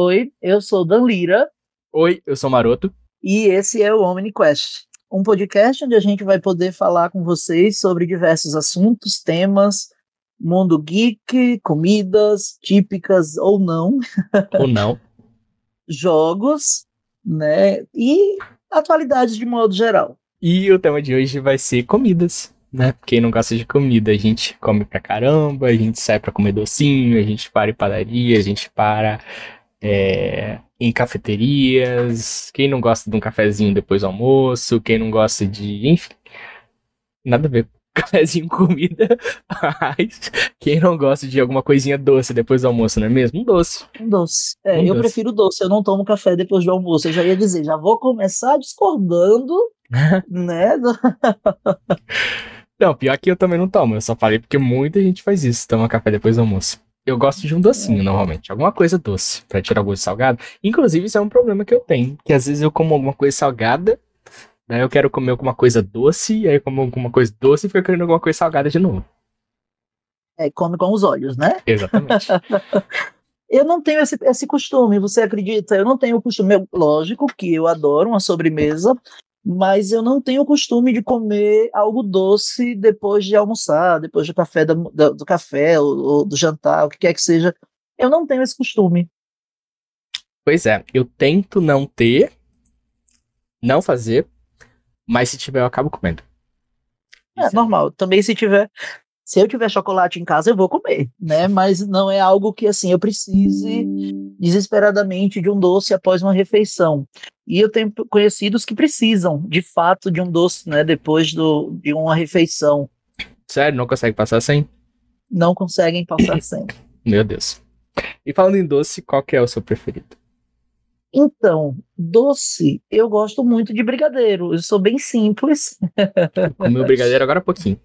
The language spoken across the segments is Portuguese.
Oi, eu sou Dan Lira. Oi, eu sou Maroto. E esse é o OmniQuest, um podcast onde a gente vai poder falar com vocês sobre diversos assuntos, temas, mundo geek, comidas típicas ou não. Ou não. jogos, né? E atualidades de modo geral. E o tema de hoje vai ser comidas, né? Quem não gosta de comida, a gente come pra caramba, a gente sai pra comer docinho, a gente para em padaria, a gente para é, em cafeterias. Quem não gosta de um cafezinho depois do almoço, quem não gosta de. Enfim. Nada a ver com cafezinho comida, mas quem não gosta de alguma coisinha doce depois do almoço, não é mesmo? Um doce. Um doce. É, Um eu doce. prefiro doce, eu não tomo café depois do almoço. Eu já ia dizer, já vou começar discordando, né? Não, pior que eu também não tomo. Eu só falei porque muita gente faz isso, toma café depois do almoço. Eu gosto de um docinho, normalmente. Alguma coisa doce, pra tirar o gosto salgado. Inclusive, isso é um problema que eu tenho. Que às vezes eu como alguma coisa salgada, daí eu quero comer alguma coisa doce, e aí eu como alguma coisa doce e fico querendo alguma coisa salgada de novo. É, come com os olhos, né? Exatamente. Eu não tenho esse, esse costume, você acredita? Eu não tenho o costume. Lógico que eu adoro uma sobremesa, mas eu não tenho o costume de comer algo doce depois de almoçar, depois do café, da- da- do café ou, ou do jantar, o que quer que seja. Eu não tenho esse costume. pois é, eu tento não ter, não fazer, mas se tiver eu acabo comendo. É Isso normal. Também se tiver, se eu tiver chocolate em casa, eu vou comer, né? Mas não é algo que assim eu precise desesperadamente de um doce após uma refeição. E eu tenho conhecidos que precisam, de fato, de um doce, né? Depois do, de uma refeição, Sério, não consegue passar sem? não conseguem passar sem. Meu Deus. E falando em doce, qual que é o seu preferido? Então, doce, eu gosto muito de brigadeiro. Eu sou bem simples, Comeu brigadeiro agora há pouquinho.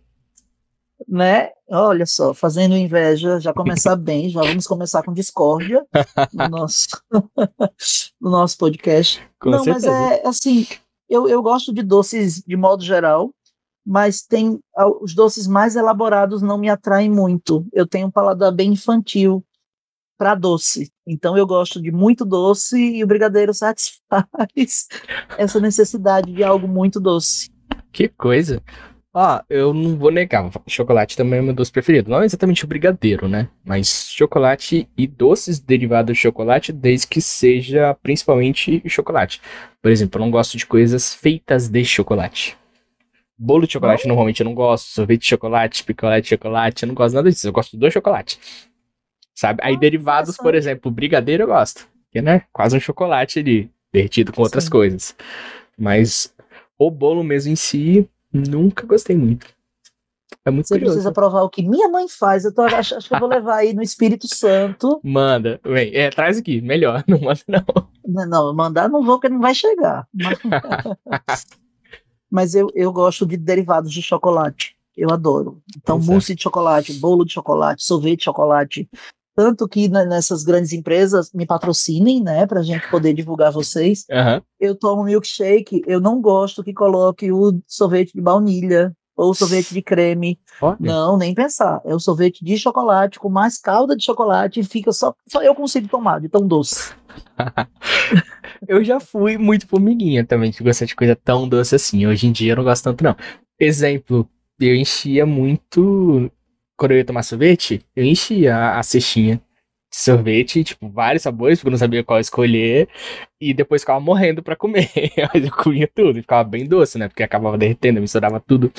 Né? Olha só, fazendo inveja, já começar bem, já vamos começar com discórdia no nosso, no nosso podcast. Com Não, certeza. mas é assim, eu, eu gosto de doces de modo geral, mas tem ah, os doces mais elaborados não me atraem muito. Eu tenho um paladar bem infantil para doce. Então eu gosto de muito doce e o brigadeiro satisfaz essa necessidade de algo muito doce. Que coisa. Ó, eu não vou negar, chocolate também é meu doce preferido. Não exatamente o brigadeiro, né? Mas chocolate e doces derivados de chocolate, desde que seja principalmente chocolate. Por exemplo, eu não gosto de coisas feitas de chocolate. Bolo de chocolate normalmente eu não gosto, sorvete de chocolate, picolé de chocolate, eu não gosto nada disso, eu gosto do chocolate. Sabe? Aí Ah, derivados, por exemplo, brigadeiro eu gosto. Que, né? Quase um chocolate ali, derretido com outras Sim. coisas. Mas o bolo mesmo em si, nunca gostei muito. É muito Você curioso. precisa provar o que minha mãe faz. Eu tô, acho, acho que eu vou levar aí no Espírito Santo. Manda, vem, é, traz aqui, melhor, não manda não. Não, não, mandar não vou, porque não vai chegar. Mas, mas eu, eu gosto de derivados de chocolate. Eu adoro. Então, Pois é. mousse de chocolate, bolo de chocolate, sorvete de chocolate. Tanto que nessas grandes empresas me patrocinem, né, pra gente poder divulgar vocês. Aham. Eu tomo milkshake, eu não gosto que coloque o sorvete de baunilha ou sorvete de creme. Olha, Não, nem pensar. É o sorvete de chocolate com mais calda de chocolate e fica só, só eu consigo tomar, de tão doce. eu já fui muito formiguinha também, de gostar de coisa tão doce assim. Hoje em dia eu não gosto tanto, não. Exemplo, eu enchia muito. Quando eu ia tomar sorvete, eu enchia a, cestinha de sorvete, tipo, vários sabores, porque eu não sabia qual escolher. E depois ficava morrendo pra comer. Mas eu comia tudo, e ficava bem doce, né? Porque acabava derretendo, eu misturava tudo.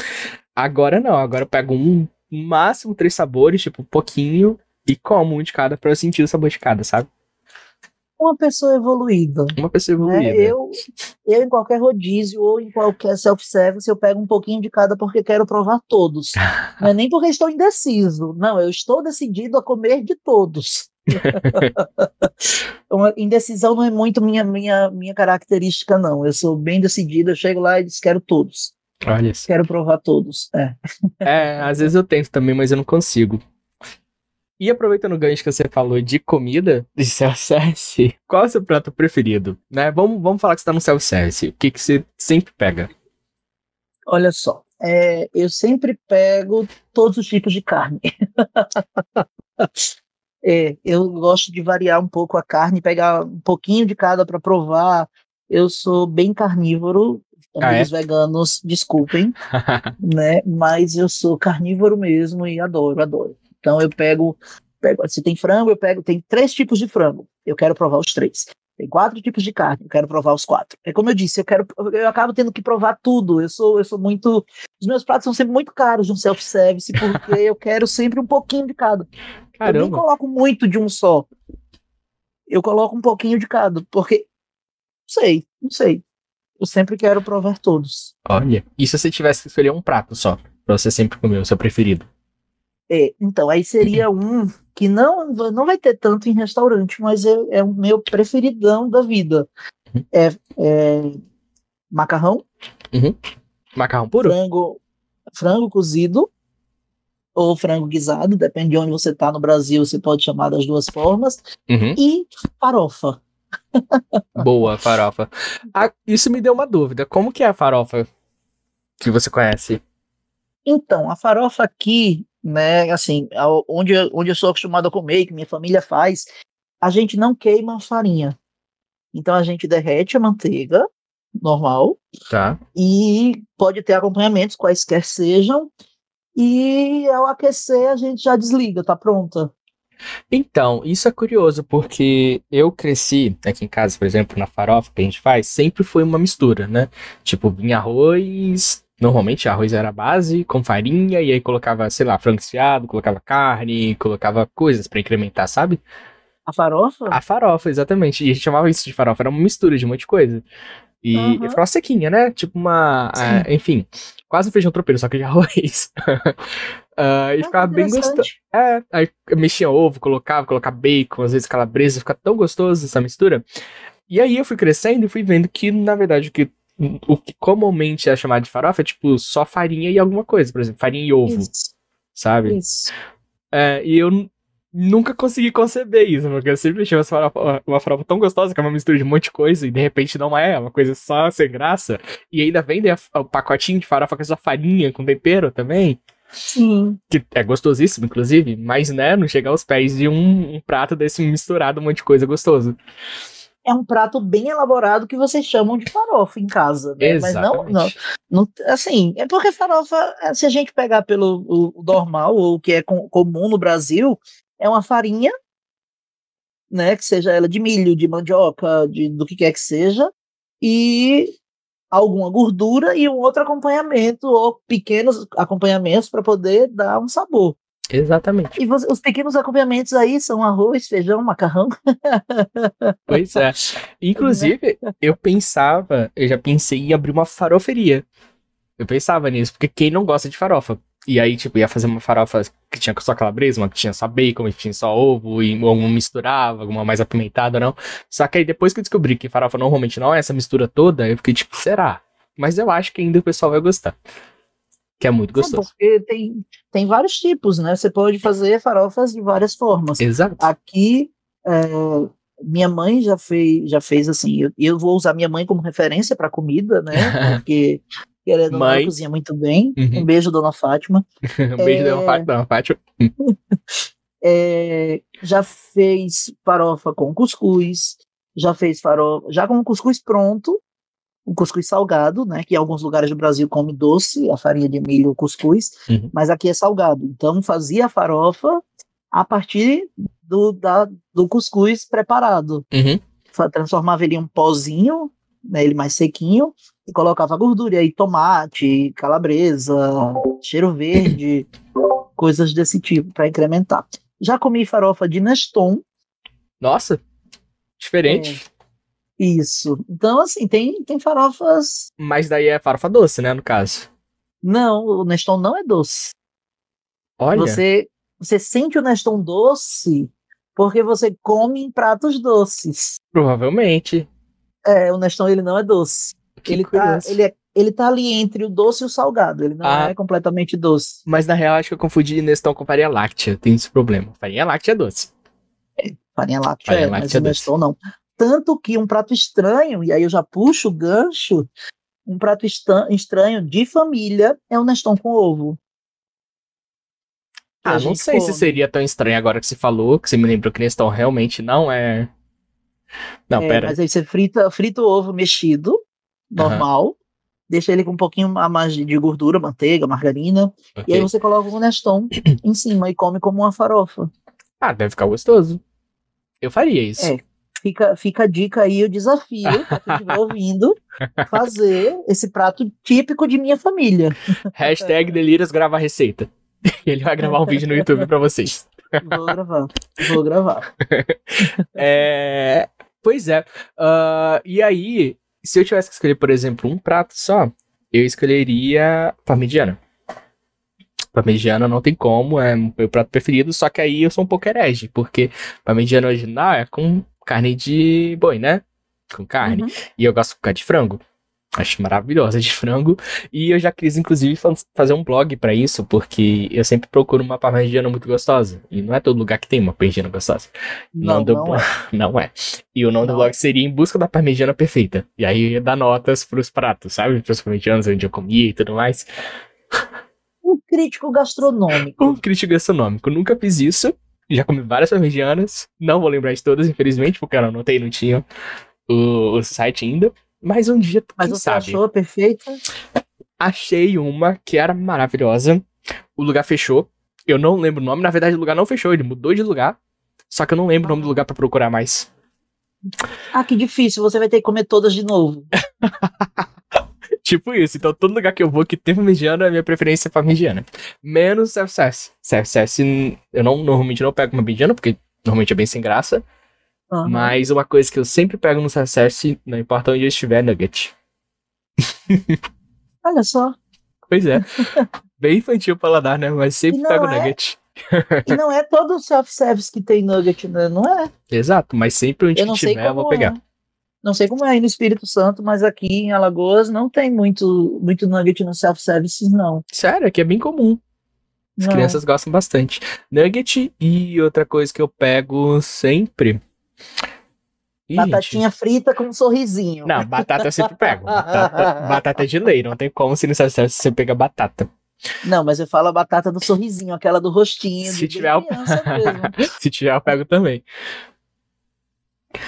Agora não, agora eu pego um, máximo três sabores, tipo, pouquinho, e como um de cada pra eu sentir o sabor de cada, sabe? Uma pessoa evoluída. Uma pessoa né? evoluída. Eu, eu, em qualquer rodízio ou em qualquer self-service, eu pego um pouquinho de cada porque quero provar todos. Não é nem porque estou indeciso. Não, eu estou decidido a comer de todos. Indecisão não é muito minha, minha, minha característica, não. Eu sou bem decidida, eu chego lá e diz, quero todos. Olha isso. Quero provar todos. É. É, às vezes eu tento também, mas eu não consigo. E aproveitando o gancho que você falou de comida, de self-service, qual é o seu prato preferido? Né? Vamos, vamos falar que você tá no self-service. O que, que você sempre pega? Olha só, é, eu sempre pego todos os tipos de carne. É, eu gosto de variar um pouco a carne, pegar um pouquinho de cada para provar. Eu sou bem carnívoro, Ah, é? veganos, desculpem, né? Mas eu sou carnívoro mesmo e adoro, adoro. Então eu pego, pego, se tem frango, eu pego, tem três tipos de frango. Eu quero provar os três. Tem quatro tipos de carne, eu quero provar os quatro. É como eu disse, eu quero, eu acabo tendo que provar tudo. Eu sou, eu sou muito, os meus pratos são sempre muito caros no self-service porque eu quero sempre um pouquinho de cada. Eu nem Caramba. coloco muito de um só. Eu coloco um pouquinho de cada, porque não sei, não sei. Eu sempre quero provar todos. Olha. E se você tivesse que escolher um prato só, pra você sempre comer, o seu preferido? É, então, aí seria um que não, não vai ter tanto em restaurante, mas é, é o meu preferidão da vida. É, é macarrão, Macarrão puro? frango, frango cozido ou frango guisado, depende de onde você está no Brasil, você pode chamar das duas formas, Uhum. e farofa. Boa, farofa. Ah, isso me deu uma dúvida. Como que é a farofa que você conhece? Então, a farofa aqui, né, assim, onde, eu- onde eu sou acostumado a comer, que minha família faz, a gente não queima a farinha. Então a gente derrete a manteiga, normal, Tá. e pode ter acompanhamentos, quaisquer sejam, e ao aquecer a gente já desliga, tá pronta. Então, isso é curioso, porque eu cresci aqui em casa, por exemplo, na farofa que a gente faz, sempre foi uma mistura, né? Tipo, vinha arroz, normalmente arroz era a base, com farinha, e aí colocava, sei lá, frango desfiado, colocava carne, colocava coisas pra incrementar, sabe? A farofa? A farofa, exatamente. E a gente chamava isso de farofa, era uma mistura de um monte de coisa. E, e ficava sequinha, né? Tipo uma. Ah, enfim, quase um feijão tropeiro, só que de arroz. Ah, e Ah, ficava bem gostoso. É, aí eu mexia ovo, colocava, colocava bacon, às vezes calabresa, fica tão gostoso essa mistura. E aí eu fui crescendo e fui vendo que, na verdade, o que, o que comumente é chamado de farofa é tipo só farinha e alguma coisa, por exemplo, farinha e ovo, Isso, sabe? isso. É, e eu nunca consegui conceber isso, porque eu sempre achei uma farofa, uma farofa tão gostosa que é uma mistura de um monte de coisa e de repente não é, é uma coisa só sem graça. E ainda vendem o pacotinho de farofa com só farinha, com tempero também. Sim. Que é gostosíssimo, inclusive, mas né, não chega aos pés de um, um prato desse misturado, um monte de coisa gostoso. É um prato bem elaborado que vocês chamam de farofa em casa, né? Mas não, não, não, assim, é porque farofa, eh, se a gente pegar pelo o, o normal, ou o que é com- comum no Brasil, é uma farinha, né, que seja ela de milho, de mandioca, de, do que quer que seja, e alguma gordura e um outro acompanhamento, ou pequenos acompanhamentos para poder dar um sabor. Exatamente. E os pequenos acompanhamentos aí são arroz, feijão, macarrão. Pois é. Inclusive, eu pensava, eu já pensei em abrir uma faroferia. Eu pensava nisso, porque quem não gosta de farofa? E aí, tipo, ia fazer uma farofa que tinha só calabresa, uma que tinha só bacon, uma que tinha só ovo, e uma misturava, alguma mais apimentada, não. Só que aí, depois que eu descobri que farofa normalmente não é essa mistura toda, eu fiquei tipo, será? Mas eu acho que ainda o pessoal vai gostar. Que é muito É, gostoso. porque tem, tem vários tipos, né? Você pode fazer farofas de várias formas. Exato. Aqui, é, minha mãe já fez, já fez assim. Eu, eu vou usar minha mãe como referência para comida, né? Porque querendo não, Mãe. ela cozinha muito bem. Uhum. Um beijo, dona Fátima. Um beijo É. da Fátima. É, já fez farofa com cuscuz, já fez farofa, já com cuscuz pronto, um cuscuz salgado, né? Que em alguns lugares do Brasil come doce, a farinha de milho, o cuscuz, Uhum. mas aqui é salgado. Então fazia a farofa a partir do, da, do cuscuz preparado. Uhum. Transformava ele em um pozinho, né, ele mais sequinho, e colocava gordura, e aí tomate, calabresa, cheiro verde, coisas desse tipo para incrementar. Já comi farofa de Neston, Nossa, diferente. Isso. Então, assim, tem, tem farofas. Mas daí é farofa doce, né, no caso. Não, o Neston não é doce. Olha. Você, você sente o Neston doce porque você come em pratos doces. Provavelmente. É, o Neston ele não é doce. Que ele, tá, ele, é, ele tá ali entre o doce e o salgado. Ele não Ah. é completamente doce. Mas na real, acho que eu confundi Neston com farinha láctea. Tem esse problema. Farinha láctea é doce. Farinha láctea Farinha é, mas láctea é o doce. Neston não. Tanto que um prato estranho, e aí eu já puxo o gancho, um prato estranho de família é o Neston com ovo. Ah, não sei come. se seria tão estranho agora que você falou, que você me lembrou que Neston realmente não é. Não, é, pera. Mas aí você frita, frita o ovo mexido, normal, uhum. deixa ele com um pouquinho a mais de gordura, manteiga, margarina, okay. e aí você coloca o Neston em cima e come como uma farofa. Ah, deve ficar gostoso. Eu faria isso. É, fica, fica a dica aí, o desafio, pra quem estiver ouvindo, fazer esse prato típico de minha família. Hashtag Delírios grava a receita. Ele vai gravar um vídeo no YouTube pra vocês. Vou gravar, vou gravar. é, pois é. Uh, e aí, se eu tivesse que escolher, por exemplo, um prato só, eu escolheria parmegiana. Parmegiana não tem como, é meu prato preferido, só que aí eu sou um pouco herege, porque parmegiana original é com carne de boi, né? Com carne. Uhum. E eu gosto de de frango. Acho maravilhosa de frango. E eu já quis, inclusive, fazer um blog para isso, porque eu sempre procuro uma parmegiana muito gostosa. E não é todo lugar que tem uma parmegiana gostosa. Não, não, não, é. não é. E o nome não. do blog seria Em Busca da Parmegiana Perfeita. E aí eu ia dar notas pros pratos, sabe? Pros parmegianos onde eu comia e tudo mais. Um crítico gastronômico. Um crítico gastronômico. Nunca fiz isso. Já comi várias parmegianas. Não vou lembrar de todas, infelizmente, porque eu não anotei, não tinha o, o site ainda. Mas um dia, Mas você sabe? achou perfeita? Achei uma que era maravilhosa. O lugar fechou. Eu não lembro o nome. Na verdade, o lugar não fechou. Ele mudou de lugar. Só que eu não lembro ah. o nome do lugar para procurar mais. Ah, que difícil. Você vai ter que comer todas de novo. tipo isso. Então, todo lugar que eu vou que tem parmegiana, a minha preferência é parmegiana. Menos self-service. Self-service, eu não, normalmente não pego parmegiana, porque normalmente é bem sem graça. Uhum. Mas uma coisa que eu sempre pego no sucesso, não importa onde eu estiver, nugget. Olha só. Pois é. Bem infantil o paladar, né? Mas sempre pego é... nugget. e não é todo self-service que tem nugget, né? Não é? Exato, mas sempre onde eu tiver eu vou pegar. É. Não sei como é aí no Espírito Santo, mas aqui em Alagoas não tem muito, muito nugget no self-service, não. Sério, aqui é bem comum. As não. crianças gostam bastante. Nugget e outra coisa que eu pego sempre Ih, Batatinha gente. frita com um sorrisinho. Não, batata eu sempre pego. Batata, batata de lei, não tem como se não sabe se você pega batata. Não, mas eu falo a batata do sorrisinho, aquela do rostinho. Se tiver, eu... se tiver, eu pego também.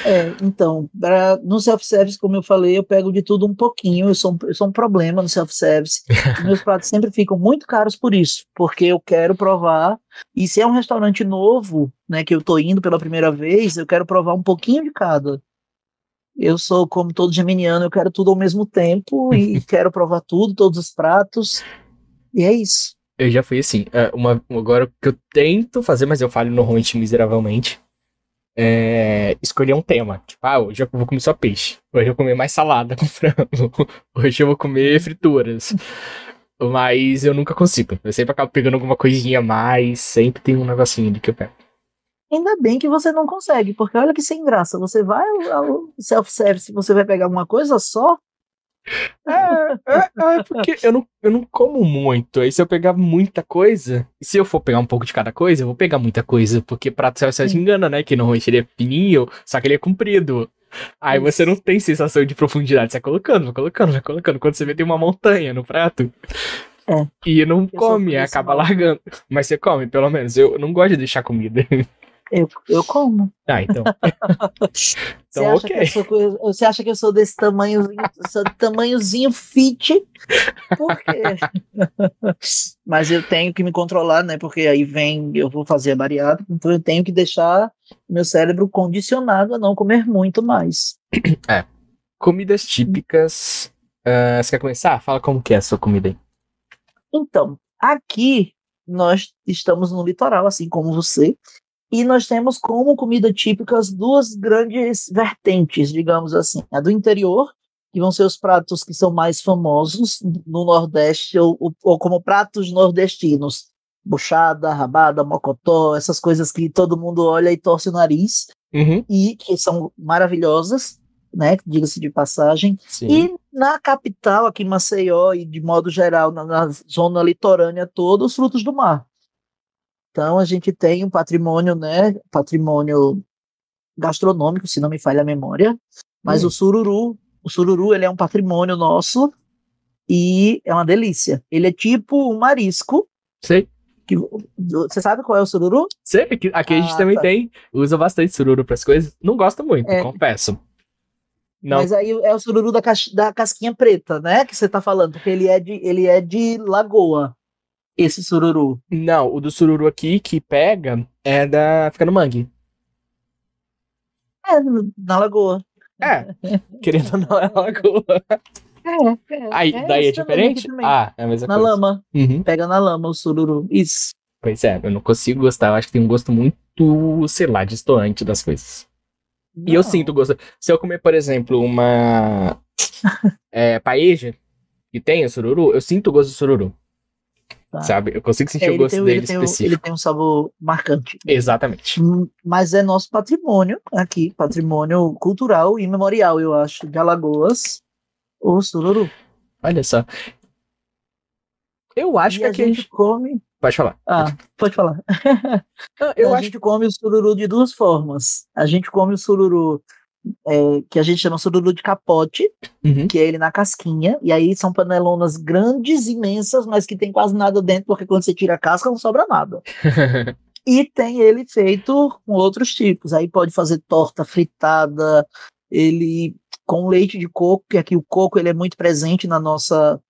É, então, pra, no self-service, como eu falei, eu pego de tudo um pouquinho. Eu sou, eu sou um problema no self-service. meus pratos sempre ficam muito caros por isso, porque eu quero provar. E se é um restaurante novo, né, que eu tô indo pela primeira vez, eu quero provar um pouquinho de cada. Eu sou como todo geminiano, eu quero tudo ao mesmo tempo e quero provar tudo, todos os pratos. E é isso. Eu já fui assim. É, uma, agora que eu tento fazer, mas eu falho normalmente miseravelmente é, escolher um tema. Tipo, ah, hoje eu vou comer só peixe. Hoje eu vou comer mais salada com frango. Hoje eu vou comer frituras. Mas eu nunca consigo. Eu sempre acabo pegando alguma coisinha a mais. Sempre tem um negocinho ali que eu pego. Ainda bem que você não consegue, porque olha que sem graça. Você vai ao self-service, você vai pegar uma coisa só, é, é, é, porque eu não, eu não como muito. Aí se eu pegar muita coisa, se eu for pegar um pouco de cada coisa, eu vou pegar muita coisa. Porque prato você se engana, né? Que normalmente ele é fininho, só que ele é comprido. Aí Isso. você não tem sensação de profundidade. Você vai colocando, vai colocando, vai colocando. Quando você vê, tem uma montanha no prato. É. E não eu come, acaba largando. Mas você come, pelo menos. Eu não gosto de deixar comida. Eu, eu como. Ah, então. então, você ok. Sou, você acha que eu sou desse tamanhozinho, sou tamanhozinho fit? Por quê? Mas eu tenho que me controlar, né? Porque aí vem, eu vou fazer a bariátrica, então eu tenho que deixar meu cérebro condicionado a não comer muito mais. É. Comidas típicas. Uh, você quer começar? Fala como que é a sua comida aí. Então, aqui nós estamos no litoral, assim como você, e nós temos como comida típica as duas grandes vertentes, digamos assim. A do interior, que vão ser os pratos que são mais famosos no Nordeste, ou, ou como pratos nordestinos. Buchada, rabada, mocotó, essas coisas que todo mundo olha e torce o nariz, uhum. e que são maravilhosas, né? Diga-se de passagem. Sim. E na capital, aqui em Maceió, e de modo geral, na, na zona litorânea toda, os frutos do mar. Então a gente tem um patrimônio, né, patrimônio gastronômico, se não me falha a memória, mas hum. o sururu, o sururu ele é um patrimônio nosso e é uma delícia. Ele é tipo um marisco, Sei. Que, você sabe qual é o sururu? Sei, aqui, aqui a gente Ah, também tá. tem. Usa bastante sururu pras coisas. Não gosto muito, É. confesso. Não, Mas aí é o sururu da, da casquinha preta, né? Que você tá falando, porque ele é de, ele é de lagoa. Esse sururu. não, o do sururu aqui que pega é da. Fica no mangue. É, na lagoa. É, querendo ou não, é lagoa. É, é. Aí, é daí é diferente? Ah, é a mesma na coisa. lama. Uhum. Pega na lama o sururu. Isso. Pois é, eu não consigo gostar. Eu acho que tem um gosto muito, sei lá, distoante das coisas. E eu Não. sinto gosto. Se eu comer, por exemplo, uma é, paeja que tem o sururu, eu sinto o gosto do sururu. Tá. Sabe? Eu consigo sentir o gosto tem, dele ele, tem, um- específico. ele tem um sabor marcante. Exatamente. Hum, Mas é nosso patrimônio aqui, patrimônio cultural e memorial, eu acho, de Alagoas, o sururu. Olha só. Eu acho e que a a gente gente. come. Pode falar. Ah, pode falar. Eu a acho gente come o sururu de duas formas. A gente come o sururu é, que a gente chama sururu de capote, Uhum. que é ele na casquinha, e aí são panelonas grandes, imensas, mas que tem quase nada dentro, porque quando você tira a casca não sobra nada. E tem ele feito com outros tipos. Aí pode fazer torta fritada, ele com leite de coco, que aqui o coco ele é muito presente na nossa,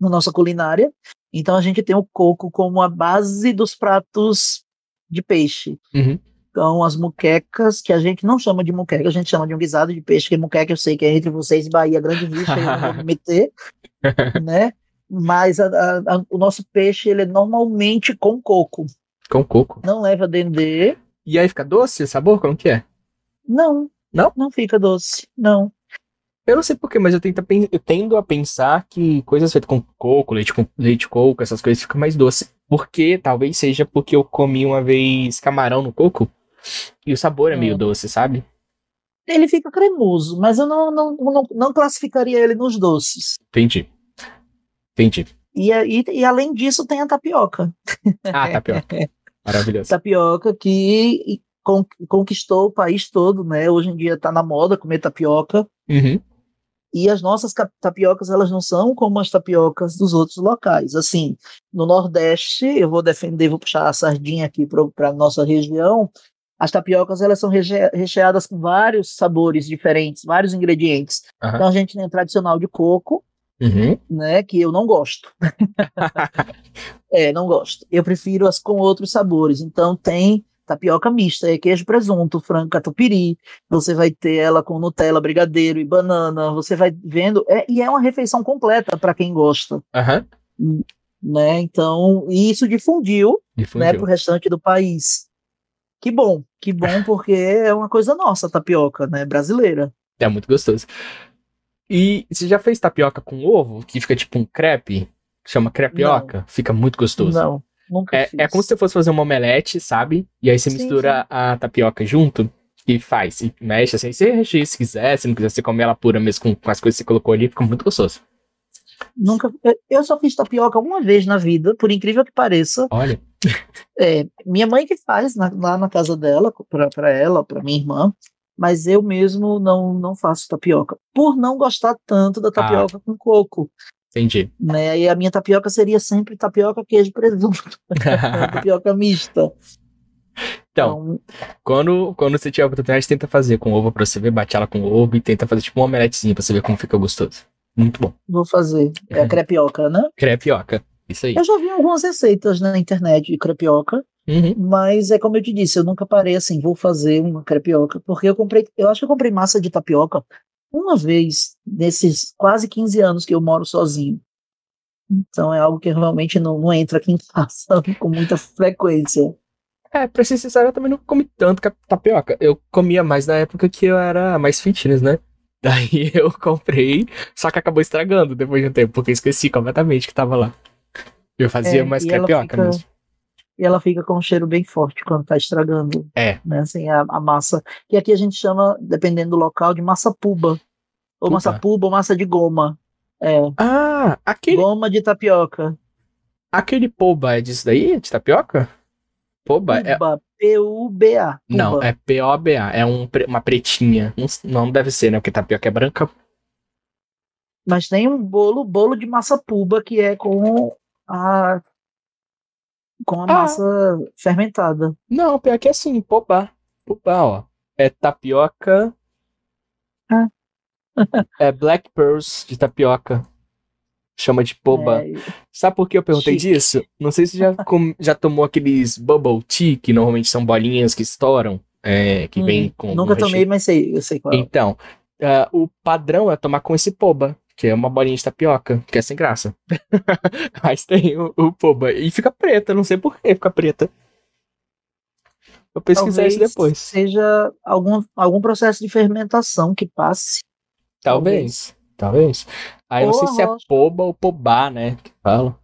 na nossa culinária. Então a gente tem o coco como a base dos pratos de peixe. Uhum. Então as muquecas, que a gente não chama de muqueca, a gente chama de um guisado de peixe, que muqueca eu sei que é entre vocês e Bahia, grande rixa, eu não vou me meter, né? Mas a- a- a- o nosso peixe ele é normalmente com coco, Com coco. não leva dendê, E aí fica doce o sabor? Como que é? Não. Não? Não fica doce. Não. Eu não sei porquê, mas eu, tento, eu tendo a pensar que coisas feitas com coco, leite com leite coco, essas coisas ficam mais doce. Porque, talvez seja porque eu comi uma vez camarão no coco e o sabor é meio Hum. doce, sabe? Ele fica cremoso, mas eu não, não, não, não classificaria ele nos doces. Entendi. Entendi. E, aí- e além disso, tem a tapioca. Ah, tapioca. Maravilhoso. Tapioca que con- conquistou o país todo, né? Hoje em dia tá na moda comer tapioca. Uhum. E as nossas tapiocas, elas não são como as tapiocas dos outros locais. Assim, no Nordeste, eu vou defender, vou puxar a sardinha aqui para a nossa região. As tapiocas, elas são reche- recheadas com vários sabores diferentes, vários ingredientes. Aham. Então, a gente tem a tradicional de coco, Uhum. né, que eu não gosto. é, não gosto. Eu prefiro as com outros sabores. Então, tem tapioca mista, é queijo, presunto, frango, catupiry. Você vai ter ela com Nutella, brigadeiro e banana. Você vai vendo. é- e é uma refeição completa para quem gosta, Aham. né? Então, e isso difundiu, né, Difundiu. para o restante do país. Que bom, que bom, porque é uma coisa nossa, a tapioca, né, brasileira. É muito gostoso. E você já fez tapioca com ovo, que fica tipo um crepe? Chama crepioca? Fica muito gostoso. Não, nunca É, fiz. é como se você fosse fazer uma omelete, sabe? E aí você Sim, mistura a tapioca junto e faz. E mexe assim. Você recheia se quiser. Se não quiser, você come ela pura mesmo com, com as coisas que você colocou ali. Fica muito gostoso. Nunca, eu- só fiz tapioca uma vez na vida, por incrível que pareça. Olha. É, minha mãe que faz na- lá na casa dela, para ela, para minha irmã, mas eu mesmo não, não faço tapioca, por não gostar tanto da tapioca com coco. Entendi. Né? E a minha tapioca seria sempre tapioca, queijo e presunto, tapioca mista. Então, quando, quando você tiver a oportunidade, tenta fazer com ovo pra você ver, bate ela com ovo e tenta fazer tipo uma omeletezinha pra você ver como fica gostoso. Muito bom. vou fazer. É a crepioca, né? Crepioca. Isso aí. Eu já vi algumas receitas na internet de crepioca, Uhum. Mas é como eu te disse, eu nunca parei assim, vou fazer uma crepioca, porque eu comprei, eu acho que eu comprei massa de tapioca uma vez nesses quase 15 anos que eu moro sozinho. Então é algo que realmente não, não entra aqui em casa com muita frequência. É, pra ser sincero, eu também não comi tanto ca- tapioca. Eu comia mais na época que eu era mais fitness, né? Daí eu comprei, só que acabou estragando depois de um tempo, porque eu esqueci completamente que tava lá. Eu fazia É, mais crepioca fica- mesmo. E ela fica com um cheiro bem forte quando tá estragando. É. Né, assim, a, a massa. Que aqui a gente chama, dependendo do local, de massa puba. Ou Puba. massa puba ou massa de goma. É, Ah, aquele, goma de tapioca. aquele poba é disso daí? De tapioca? Poba é. Puba. Não, é P-O-B-A. É um, uma pretinha. Não, deve ser, né? Porque tapioca é branca. Mas tem um bolo, bolo de massa puba, que é com a. com a Ah. massa fermentada. Não, pior que é assim, pobá. Pobá, ó. É tapioca. Ah. é Black Pearls de tapioca. Chama de poba. É, Sabe por que eu perguntei Chique. disso? Não sei se já, já tomou aqueles bubble tea, que normalmente são bolinhas que estouram, é, que hum, vem com. Nunca tomei, mas sei, eu sei qual. é. Então, ah, o padrão é tomar com esse poba, que é uma bolinha de tapioca, que é sem graça. Mas tem o, o poba. E fica preta, não sei por que fica preta. Vou pesquisar isso Talvez depois. Seja algum, algum processo de fermentação que passe. Talvez. Talvez. Aí eu não Ou sei se é arroz. poba ou pobá, né? Que fala.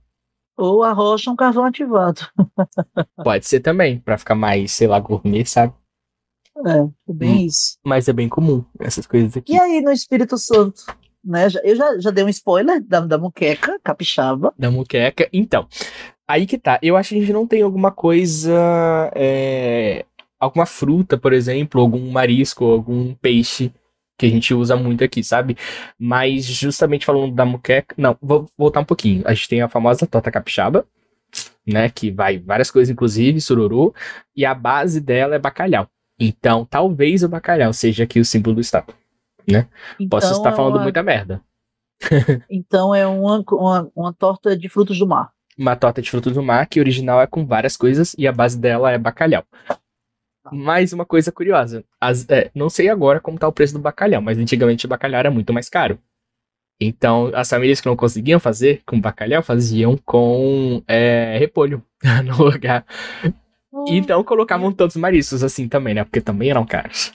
Ou arrocha um carvão ativado. Pode ser também, pra ficar mais, sei lá, gourmet, sabe? É, é bem Hum. isso. Mas é bem comum essas coisas aqui. E aí, no Espírito Santo? Né? Eu já, já dei um spoiler da, da muqueca capixaba. Da muqueca. Então, aí que tá. Eu acho que a gente não tem alguma coisa. é, alguma fruta, por exemplo, algum marisco, algum peixe que a gente usa muito aqui, sabe? Mas justamente falando da muqueca. Não, vou voltar um pouquinho. A gente tem a famosa torta capixaba, né? Que vai várias coisas, inclusive sururu. E a base dela é bacalhau. Então, talvez o bacalhau seja aqui o símbolo do estado. Posso Então, estar é falando uma- muita merda. Então é uma, uma, uma torta de frutos do mar. uma torta de frutos do mar, que original é com várias coisas e a base dela é bacalhau. Mais uma coisa curiosa, as- é, não sei agora como tá o preço do bacalhau, mas antigamente o bacalhau era muito mais caro. Então, as famílias que não conseguiam fazer com bacalhau faziam com é, repolho no lugar. Então colocavam todos os mariscos assim também, né? Porque também eram caros.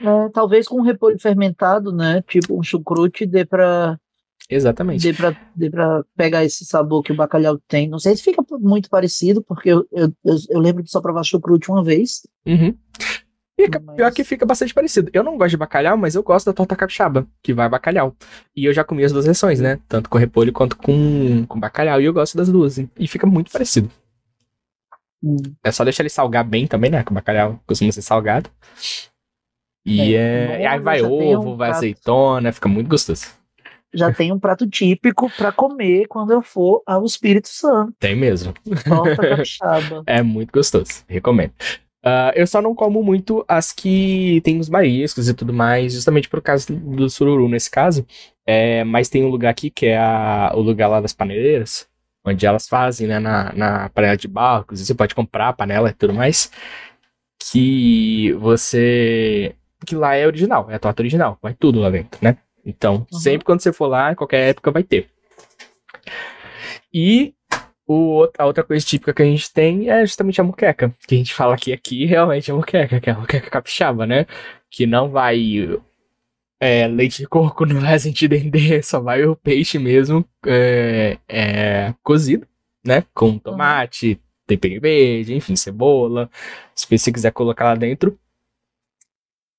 É, talvez com repolho fermentado, né? Tipo um chucrute, dê pra, Exatamente. dê, pra, dê pra pegar esse sabor que o bacalhau tem. Não sei se fica muito parecido, porque eu, eu, eu, eu lembro de só provar chucrute uma vez. Uhum. Fica, Mas- Pior que fica bastante parecido. Eu não gosto de bacalhau, mas eu gosto da torta capixaba, que vai bacalhau. E eu já comi as duas versões, né? Tanto com repolho quanto com, com bacalhau. E eu gosto das duas. hein? E fica muito parecido. Hum. É só deixar ele salgar bem também, né? Que o bacalhau costuma ser salgado. E, é, É, aí vai já tem um ovo, vai prato. azeitona, fica muito gostoso. Já tem um prato típico pra comer quando eu for ao Espírito Santo. Tem mesmo. Torta capixaba. É muito gostoso. Recomendo. Ah, eu só não como muito as que tem os mariscos e tudo mais, justamente por causa do sururu nesse caso. É, mas tem um lugar aqui que é a- o lugar lá das paneleiras, onde elas fazem, né, na, na panela de barro. Inclusive, você pode comprar a panela e tudo mais. Que você. Que lá é original, é a torta original, vai tudo lá dentro, né? Então, Uhum. sempre quando você for lá, em qualquer época vai ter. E o, a outra coisa típica que a gente tem é justamente a muqueca. Que a gente fala que aqui realmente é a muqueca, que é a muqueca capixaba, né? Que não vai é, leite de coco, não vai sentir dendê, só vai o peixe mesmo é, é, cozido, né? Com tomate, tempero verde, enfim, cebola. Se você quiser colocar lá dentro.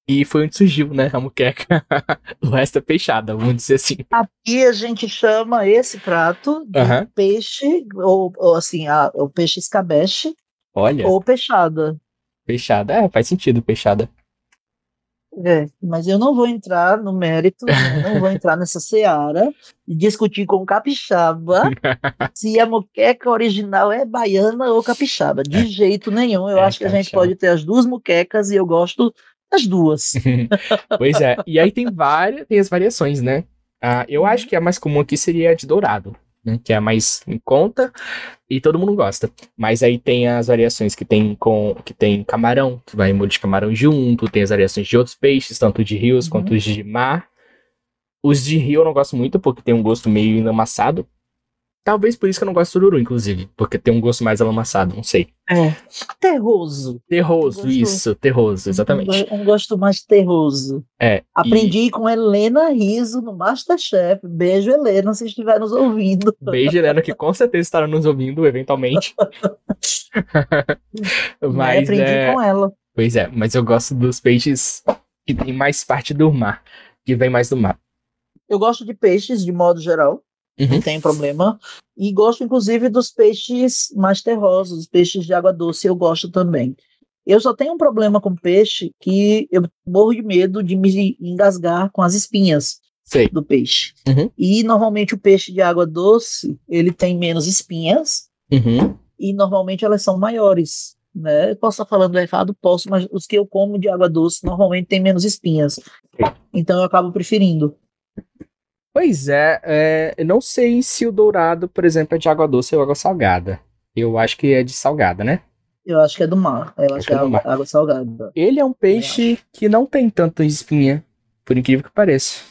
E foi onde surgiu, né? A muqueca. o resto é peixada, vamos dizer assim. Aqui a gente chama esse prato de Aham. peixe, ou, ou assim, a, o peixe escabeche Olha, ou peixada. peixada. É, faz sentido, peixada. É, mas eu não vou entrar no mérito, né, não vou entrar nessa seara e discutir com o capixaba se a moqueca original é baiana ou capixaba. De jeito nenhum. Eu É acho que a gente capixaba. pode ter as duas moquecas e eu gosto das duas. Pois é. E aí tem várias, tem as variações, né? Ah, eu acho que a mais comum aqui seria a de dourado, né? Que é a mais em conta e todo mundo gosta. Mas aí tem as variações que tem com que tem camarão, que vai molho de camarão junto, tem as variações de outros peixes, tanto de rios Uhum. quanto de mar. Os de rio eu não gosto muito porque tem um gosto meio enlamaçado. Talvez por isso que eu não gosto de sururu, inclusive, porque tem um gosto mais alamaçado, não sei. É. Terroso. Terroso, Gosto. isso, terroso, exatamente. Um, go- gosto mais terroso. É. e- Aprendi com Helena Riso no Masterchef. Beijo, Helena, se estiver nos ouvindo. Beijo, Helena, que com certeza estará nos ouvindo eventualmente. Né, mas Aprendi é, com ela. Pois é, mas eu gosto dos peixes que tem mais parte do mar, que vem mais do mar. Eu gosto de peixes de modo geral, não Uhum. tem problema. E gosto, inclusive, dos peixes mais terrosos, os peixes de água doce, eu gosto também. Eu só tenho um problema com peixe que eu morro de medo de me engasgar com as espinhas Sei. do peixe. Uhum. E normalmente o peixe de água doce, ele tem menos espinhas Uhum. e normalmente elas são maiores. Né? Posso estar falando errado? Posso, mas os que eu como de água doce normalmente têm menos espinhas. Então eu acabo preferindo. Pois é, é, eu não sei se o dourado, por exemplo, é de água doce ou água salgada. Eu acho que é de salgada, né? Eu acho que é do mar. Eu acho, acho que é, é água, água salgada. Ele é um peixe que não tem tanta espinha, por incrível que pareça.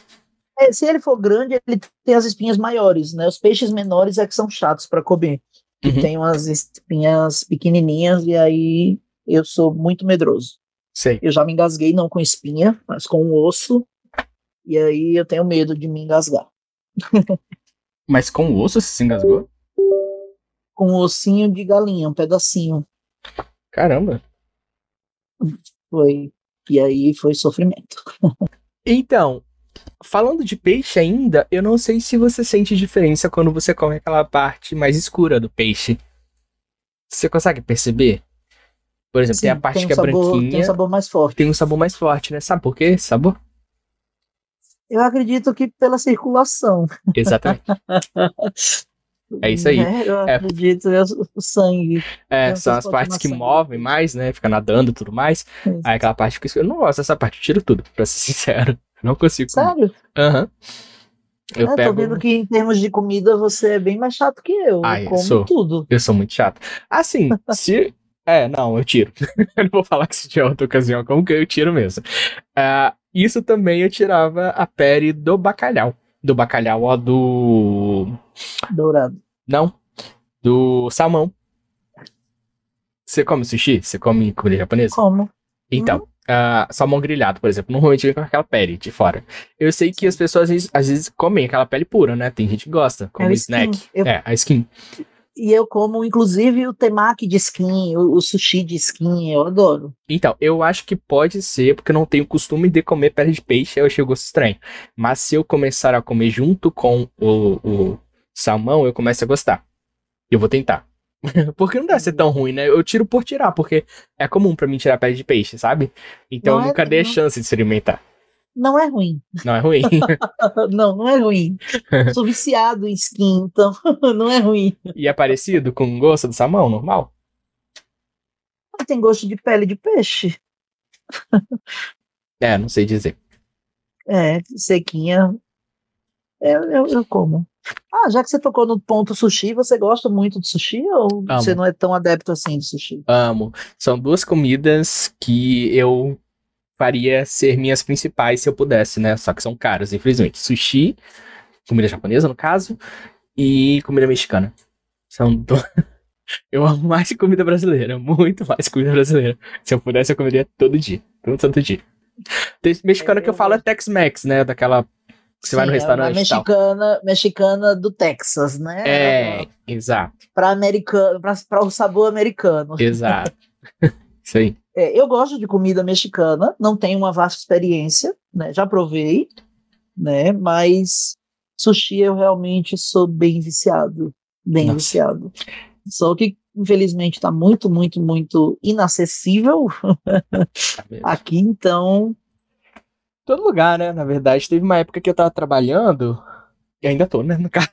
É, se ele for grande, ele tem as espinhas maiores, né? Os peixes menores é que são chatos para comer. Que uhum. tem umas espinhas pequenininhas e aí eu sou muito medroso. Sei. Eu já me engasguei não com espinha, mas com um osso. E aí eu tenho medo de me engasgar. mas com o osso você se engasgou? Com um ossinho de galinha, um pedacinho. Caramba. Foi. E aí foi sofrimento. então, falando de peixe ainda, eu não sei se você sente diferença quando você come aquela parte mais escura do peixe. Você consegue perceber? Por exemplo, Sim, tem a parte tem um que é sabor, branquinha. Tem um sabor mais forte. Tem um sabor mais forte, né? Sabe por quê sabor? Eu acredito que pela circulação. Exatamente. É isso aí. É, eu é. acredito, é o sangue. É, são as partes que movem mais, né? Fica nadando e tudo mais. Aí aquela parte que eu não gosto dessa parte, eu tiro tudo, pra ser sincero. Não consigo. Sério? Aham. Uhum. Eu é, pego... tô vendo que em termos de comida você é bem mais chato que eu. Ah, eu como sou. tudo. Eu sou muito chato. Assim, se. É, não, eu tiro. eu não vou falar que se tiver outra ocasião, como que eu tiro mesmo. Uh, isso também eu tirava a pele do bacalhau. Do bacalhau, ó, do. Dourado. Não. Do salmão. Você come sushi? Você come comida japonesa? Como. Então, uhum uh, salmão grelhado, por exemplo, normalmente vem com aquela pele de fora. Eu sei que as pessoas às vezes, às vezes comem aquela pele pura, né? Tem gente que gosta, como é snack. Eu... É, a skin. E eu como, inclusive, o temaki de skin, o, o, sushi de skin, eu adoro. Então, eu acho que pode ser, porque eu não tenho costume de comer pele de peixe, eu achei o gosto estranho. Mas se eu começar a comer junto com o, o salmão, eu começo a gostar. Eu vou tentar. porque não deve ser tão ruim, né? Eu tiro por tirar, porque é comum para mim tirar pele de peixe, sabe? Então não eu nunca é, dei a chance de experimentar. Não é ruim. Não é ruim? não, não é ruim. Sou viciado em skin, então não é ruim. E é parecido com gosto do salmão, normal? Tem gosto de pele de peixe. é, não sei dizer. É, sequinha. É, eu, eu como. Ah, já que você tocou no ponto sushi, você gosta muito de sushi ou Amo. você não é tão adepto assim de sushi? Amo. São duas comidas que eu faria ser minhas principais se eu pudesse, né? Só que são caras, infelizmente. Sushi, comida japonesa, no caso, e comida mexicana. São do... Eu amo mais comida brasileira, muito mais comida brasileira. Se eu pudesse, eu comeria todo dia, todo santo dia. Mexicana é, que eu falo é Tex-Mex, né? Daquela você Sim, vai no restaurante. É mexicana, mexicana do Texas, né? É, pra, exato. Para americano, para o sabor americano. Exato. Isso aí. É, eu gosto de comida mexicana, não tenho uma vasta experiência, né? Já provei, né? Mas sushi eu realmente sou bem viciado, bem Nossa. viciado. Só que infelizmente está muito, muito, muito inacessível aqui, então todo lugar, né? Na verdade, teve uma época que eu tava trabalhando, e ainda tô, né? No caso,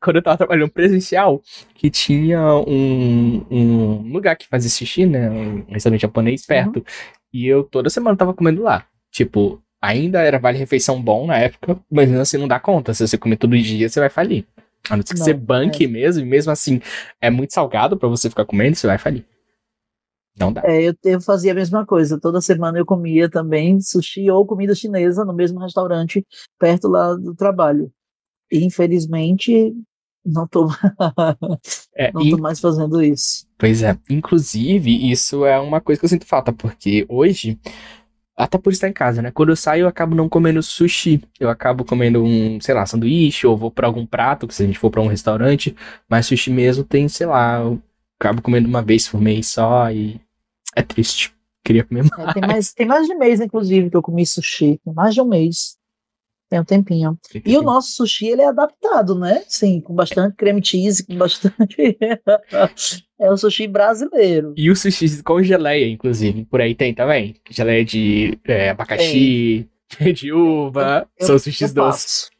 quando eu tava trabalhando presencial, que tinha um, um lugar que fazia sushi, né? Um restaurante japonês perto. Uhum. E eu toda semana tava comendo lá. Tipo, ainda era vale-refeição bom na época, mas assim não dá conta. Se você comer todo dia, você vai falir. A não ser que você banque é. mesmo, e mesmo assim é muito salgado para você ficar comendo, você vai falir. Não dá. É, eu, eu fazia a mesma coisa. Toda semana eu comia também sushi ou comida chinesa no mesmo restaurante perto lá do trabalho. Infelizmente, não tô, é, não tô mais fazendo isso. Pois é. Inclusive, isso é uma coisa que eu sinto falta, porque hoje, até por estar em casa, né? Quando eu saio, eu acabo não comendo sushi. Eu acabo comendo um, sei lá, sanduíche, ou vou para algum prato, se a gente for para um restaurante. Mas sushi mesmo tem, sei lá, eu acabo comendo uma vez por mês só e é triste. Queria comer mais. É, tem, mais tem mais de mês, inclusive, que eu comi sushi. Tem mais de um mês. Tem um tempinho. Tem e o nosso sushi, ele é adaptado, né? Sim, com bastante creme cheese, com bastante... é o sushi brasileiro. E o sushi com geleia, inclusive. Por aí tem também. Geleia de é, abacaxi, é. de uva. Eu, são sushis doces.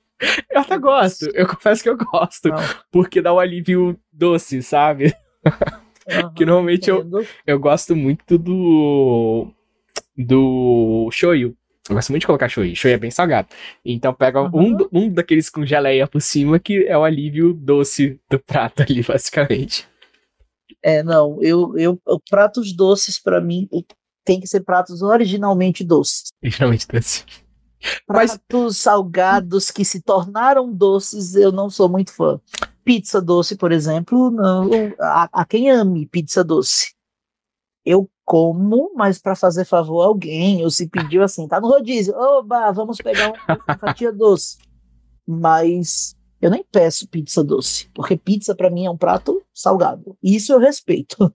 Eu até eu gosto. Eu confesso que eu gosto. Não. Porque dá um alívio doce, sabe? Uhum, que normalmente eu, eu gosto muito do. do shoyu. Eu gosto muito de colocar shoyu. Shoyu é bem salgado. Então pega uhum. um, um daqueles com geleia por cima, que é o alívio doce do prato ali, basicamente. É, não, eu, eu pratos doces para mim tem que ser pratos originalmente doces. Originalmente doces. Pratos Mas... salgados que se tornaram doces, eu não sou muito fã. Pizza doce, por exemplo, não. A, a quem ame pizza doce. Eu como, mas para fazer favor a alguém, ou se pediu assim, tá no rodízio, oba, vamos pegar uma fatia doce. Mas eu nem peço pizza doce, porque pizza para mim é um prato salgado. Isso eu respeito.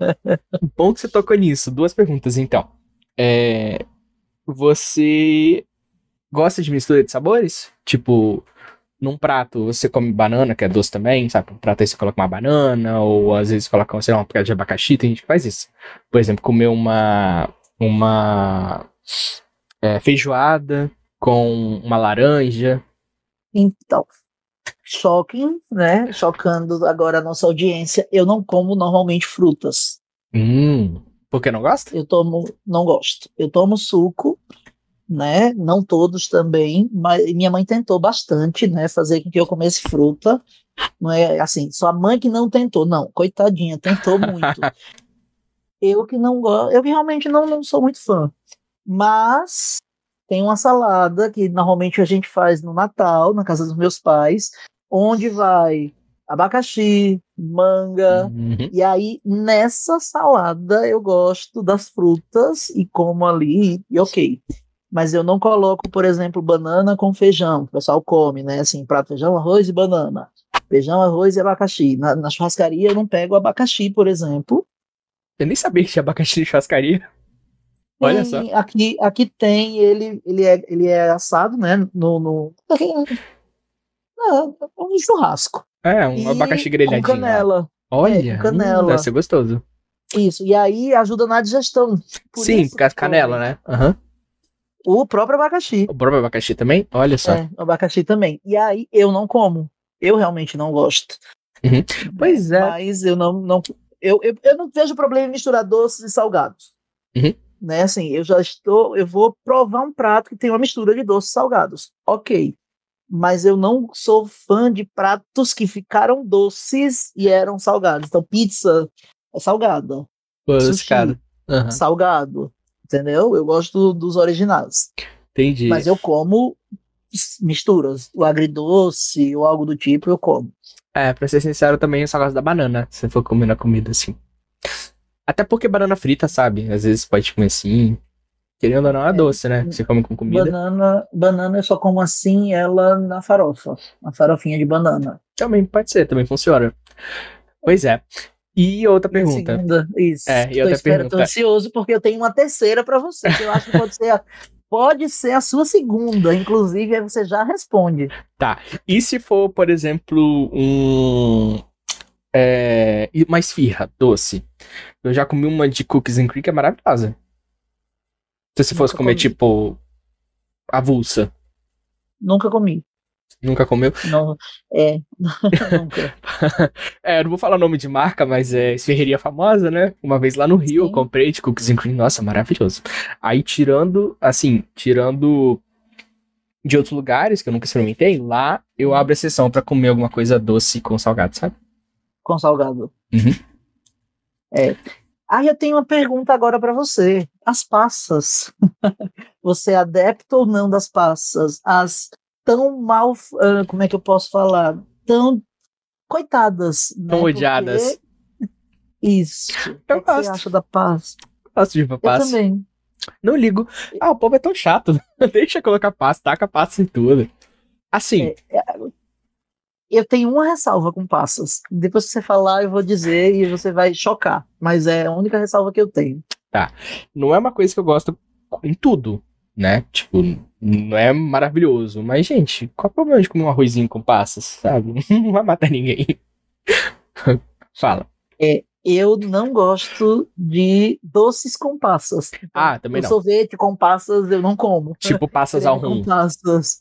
Bom que você tocou nisso. Duas perguntas, então. É, você gosta de mistura de sabores? Tipo, num prato você come banana, que é doce também, sabe? Um prato aí você coloca uma banana, ou às vezes coloca, sei lá, uma picada de abacaxi, tem gente que faz isso. Por exemplo, comer uma, uma é, feijoada com uma laranja. Então, shocking, né? Chocando agora a nossa audiência. Eu não como normalmente frutas. Hum, por que não gosta? Eu tomo, não gosto. Eu tomo suco né? Não todos também, mas minha mãe tentou bastante, né? Fazer com que eu comesse fruta. Não é assim, sua mãe que não tentou, não, coitadinha, tentou muito. eu que não gosto, eu que realmente não, não sou muito fã. Mas tem uma salada que normalmente a gente faz no Natal, na casa dos meus pais, onde vai abacaxi, manga, uhum. e aí nessa salada eu gosto das frutas e como ali, e ok mas eu não coloco, por exemplo, banana com feijão, o pessoal come, né? Assim, prato feijão, arroz e banana. Feijão, arroz e abacaxi. Na, na churrascaria eu não pego abacaxi, por exemplo. Eu nem sabia que tinha abacaxi de churrascaria. Olha só. Aqui, aqui tem, ele, ele, é, ele é assado, né? No, no... É, um churrasco. É, um e abacaxi grelhadinho. Com canela. Olha, é, com canela. Hum, deve ser gostoso. Isso, e aí ajuda na digestão. Por Sim, porque a canela, né? Aham. Uhum. O próprio abacaxi. O próprio abacaxi também? Olha só. É, o abacaxi também. E aí eu não como. Eu realmente não gosto. Uhum. Pois é. Mas eu não. não eu, eu, eu não vejo problema em misturar doces e salgados. Uhum. Né, assim, eu já estou. Eu vou provar um prato que tem uma mistura de doces e salgados. Ok. Mas eu não sou fã de pratos que ficaram doces e eram salgados. Então, pizza é salgada. Pô, Sushi. Uhum. Salgado entendeu? Eu gosto dos originais. Entendi. Mas eu como misturas, o agridoce ou algo do tipo, eu como. É, pra ser sincero, também eu só gosto da banana, se for comer na comida assim. Até porque banana frita, sabe? Às vezes pode comer assim. Querendo ou não, é, é doce, né? Você come com comida. Banana, banana eu só como assim, ela na farofa. Na farofinha de banana. Também pode ser, também funciona. Pois é. E outra pergunta. Segunda, isso. É, e outra espero, pergunta. Tô ansioso porque eu tenho uma terceira para você, que eu acho que pode ser a, pode ser a sua segunda, inclusive aí você já responde. Tá. E se for, por exemplo, um é, uma esfirra doce? Eu já comi uma de cookies and cream que é maravilhosa. Se você fosse comer comi. tipo avulsa. Nunca comi. Nunca comeu? Não, é, nunca. é, não vou falar o nome de marca, mas é esferreria famosa, né? Uma vez lá no Rio Sim. eu comprei de cookies and cream, nossa, maravilhoso. Aí tirando, assim, tirando de outros lugares que eu nunca experimentei, lá eu abro exceção para comer alguma coisa doce com salgado, sabe? Com salgado. Uhum. É. Aí eu tenho uma pergunta agora para você. As passas. você é adepto ou não das passas? As tão mal, uh, como é que eu posso falar? Tão coitadas. Né? Tão odiadas. Porque... Isso. Eu o que gosto. você acha da paz? Gosto de. Eu também. Não ligo. Ah, o povo é tão chato. Deixa eu colocar paz, taca paz em tudo. Assim. É, é, eu tenho uma ressalva com passas. Depois que você falar, eu vou dizer e você vai chocar. Mas é a única ressalva que eu tenho. Tá. Não é uma coisa que eu gosto em tudo né? Tipo, não é maravilhoso. Mas, gente, qual é o problema de comer um arrozinho com passas, sabe? Não vai matar ninguém. Fala. É, eu não gosto de doces com passas. ah, também não. não. Sorvete com passas eu não como. Tipo passas ao rum. Com passas.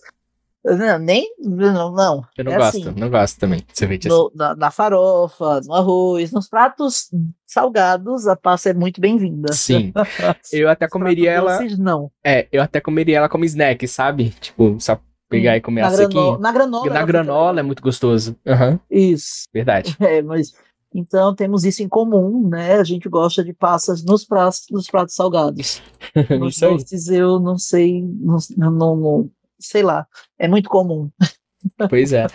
Não, nem. Não, não. Eu não É gosto, assim, não gosto também de sorvete assim. no- na, na farofa, no arroz, nos pratos salgados, a passa é muito bem-vinda. Sim. Eu até comeria ela. doces, não. É, eu até comeria ela como snack, sabe? Tipo, só pegar e comer na, essa grano- aqui. na granola. Na ela fica granola é muito gostoso. Aham, Isso. verdade. É, mas então temos isso em comum, né? A gente gosta de passas nos pratos, nos pratos salgados. Nos doces eu não sei, não, não, não- sei lá, é muito comum. Pois é.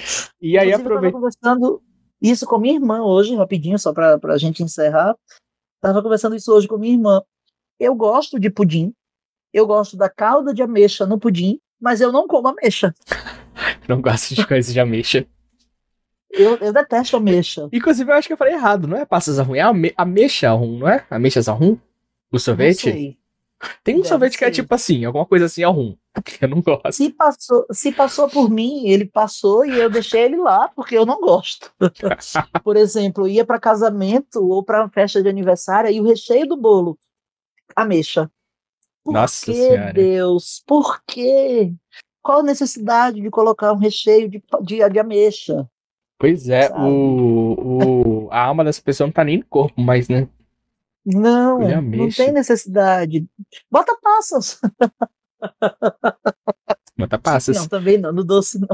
E aí Inclusive, eu tava aproveita. conversando isso com minha irmã hoje, rapidinho, só para a gente encerrar. Tava conversando isso hoje com minha irmã. Eu gosto de pudim, eu gosto da calda de ameixa no pudim, mas eu não como ameixa. Não gosto de coisas de ameixa. Eu, eu detesto ameixa. Inclusive, eu acho que eu falei errado, não é passas arrum, é ame ameixa arrum, não é? Ameixas arrum? O sorvete? Tem um Deve sorvete que é ser. tipo assim, alguma coisa assim arrum. Eu não gosto. Se passou, se passou por mim, ele passou e eu deixei ele lá, porque eu não gosto. por exemplo, ia para casamento ou para festa de aniversário e o recheio do bolo, ameixa. Por Nossa que, Senhora. Deus? Por quê? Qual a necessidade de colocar um recheio de, de, de ameixa? Pois é, Sabe? o, o, a alma dessa pessoa não tá nem no corpo mais, né? Não, não tem necessidade. Bota passas. Bota passas. Não, também não, no doce não.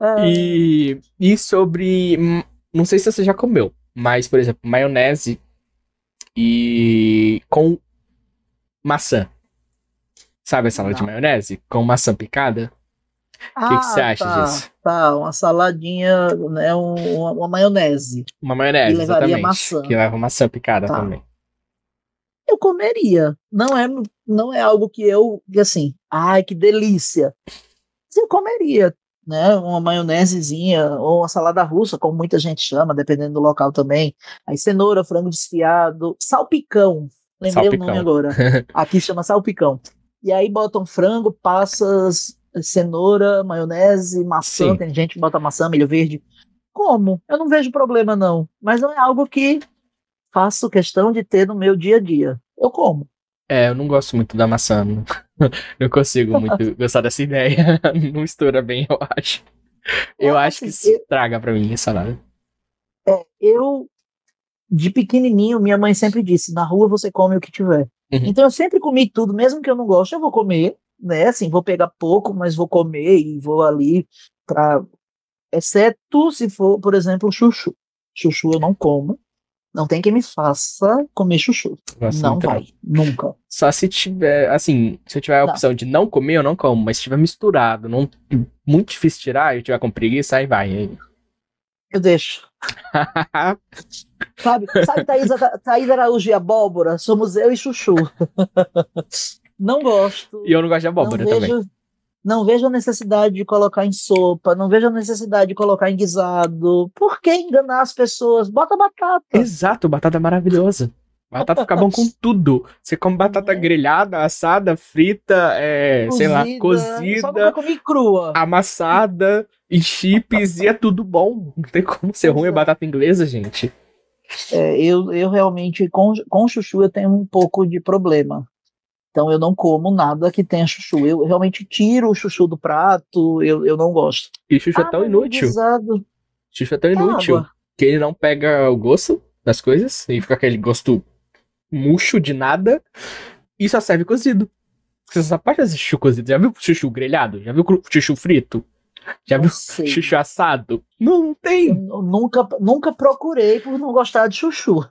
Ah, E, e sobre. Não sei se você já comeu, mas, por exemplo, maionese e com maçã. Sabe a salada de Não. maionese? Com maçã picada? O que, que você ah, acha tá, disso? Tá, uma saladinha, né, um- uma, uma maionese. Uma maionese, E levaria exatamente. maçã. Que leva maçã picada Tá. também. Eu comeria. Não é, não é algo que eu, assim, ai, que delícia. Mas eu comeria, né? Uma maionesezinha ou uma salada russa, como muita gente chama, dependendo do local também. Aí cenoura, frango desfiado, salpicão. Lembrei o Salpicão. nome agora. Aqui chama salpicão. E aí botam frango, passas, cenoura, maionese, maçã. Sim. Tem gente que bota maçã, milho verde. Como? Eu não vejo problema, não. Mas não é algo que faço questão de ter no meu dia a dia. Eu como. É, eu não gosto muito da maçã. Não, não consigo muito gostar dessa ideia. Não mistura bem, eu acho. Eu É, acho que assim, se traga pra mim a salada. Eu, de pequenininho, minha mãe sempre disse: na rua você come o que tiver. Uhum. Então eu sempre comi tudo, mesmo que eu não goste, eu vou comer, né? Assim, vou pegar pouco, mas vou comer e vou ali para. Exceto se for, por exemplo, chuchu. Chuchu eu não como. Não tem quem me faça comer chuchu. Gosto não muito, vai, nunca. Só se tiver, assim, se eu tiver a Não. opção de não comer, eu não como. Mas se tiver misturado, não, muito difícil tirar, eu tiver com preguiça, aí vai. Aí. Eu deixo. Sabe, sabe Thaís, Thaís Araújo e abóbora? Somos eu e chuchu. não gosto. e eu não gosto de abóbora também. vejo, não vejo a necessidade de colocar em sopa, não vejo a necessidade de colocar em guisado. Por que enganar as pessoas? Bota batata. Exato, batata é maravilhosa. Batata fica bom com tudo. Você come batata É. grelhada, assada, frita, é, sei lá, Só cozida, comi crua. amassada, em chips, e é tudo bom. Não tem como ser ruim a batata inglesa, gente. É, eu, eu realmente, com, com chuchu, eu tenho um pouco de problema. Então eu não como nada que tenha chuchu. Eu realmente tiro o chuchu do prato, eu, eu não gosto. E chuchu é Ah, tão mas inútil. guisado, Chuchu é tão é inútil água. que ele não pega o gosto das coisas e fica aquele gosto murcho de nada e só serve cozido. Você só pode fazer chuchu cozido. Já viu chuchu grelhado? Já viu chuchu frito? Já viu chuchu assado? Não tem. nu- nunca, nunca procurei por não gostar de chuchu.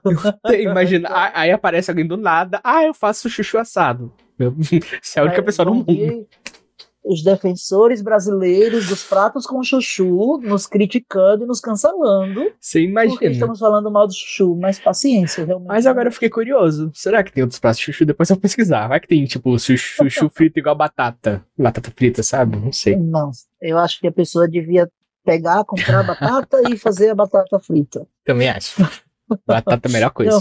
tem. Imagina, aí aparece alguém do nada. Ah, eu faço chuchu assado. Você é a única pessoa no mundo. Os defensores brasileiros dos pratos com chuchu nos criticando e nos cancelando. Você Porque imagina. estamos falando mal do chuchu, mas paciência, realmente. Mas agora eu fiquei curioso. Será que tem outros pratos de chuchu? Depois eu vou pesquisar. Vai que tem, tipo, chuchu, chuchu frito igual batata. Batata frita, sabe? Não sei. Não, eu acho que a pessoa devia pegar, comprar batata e fazer a batata frita. Também acho. Batata é a melhor coisa.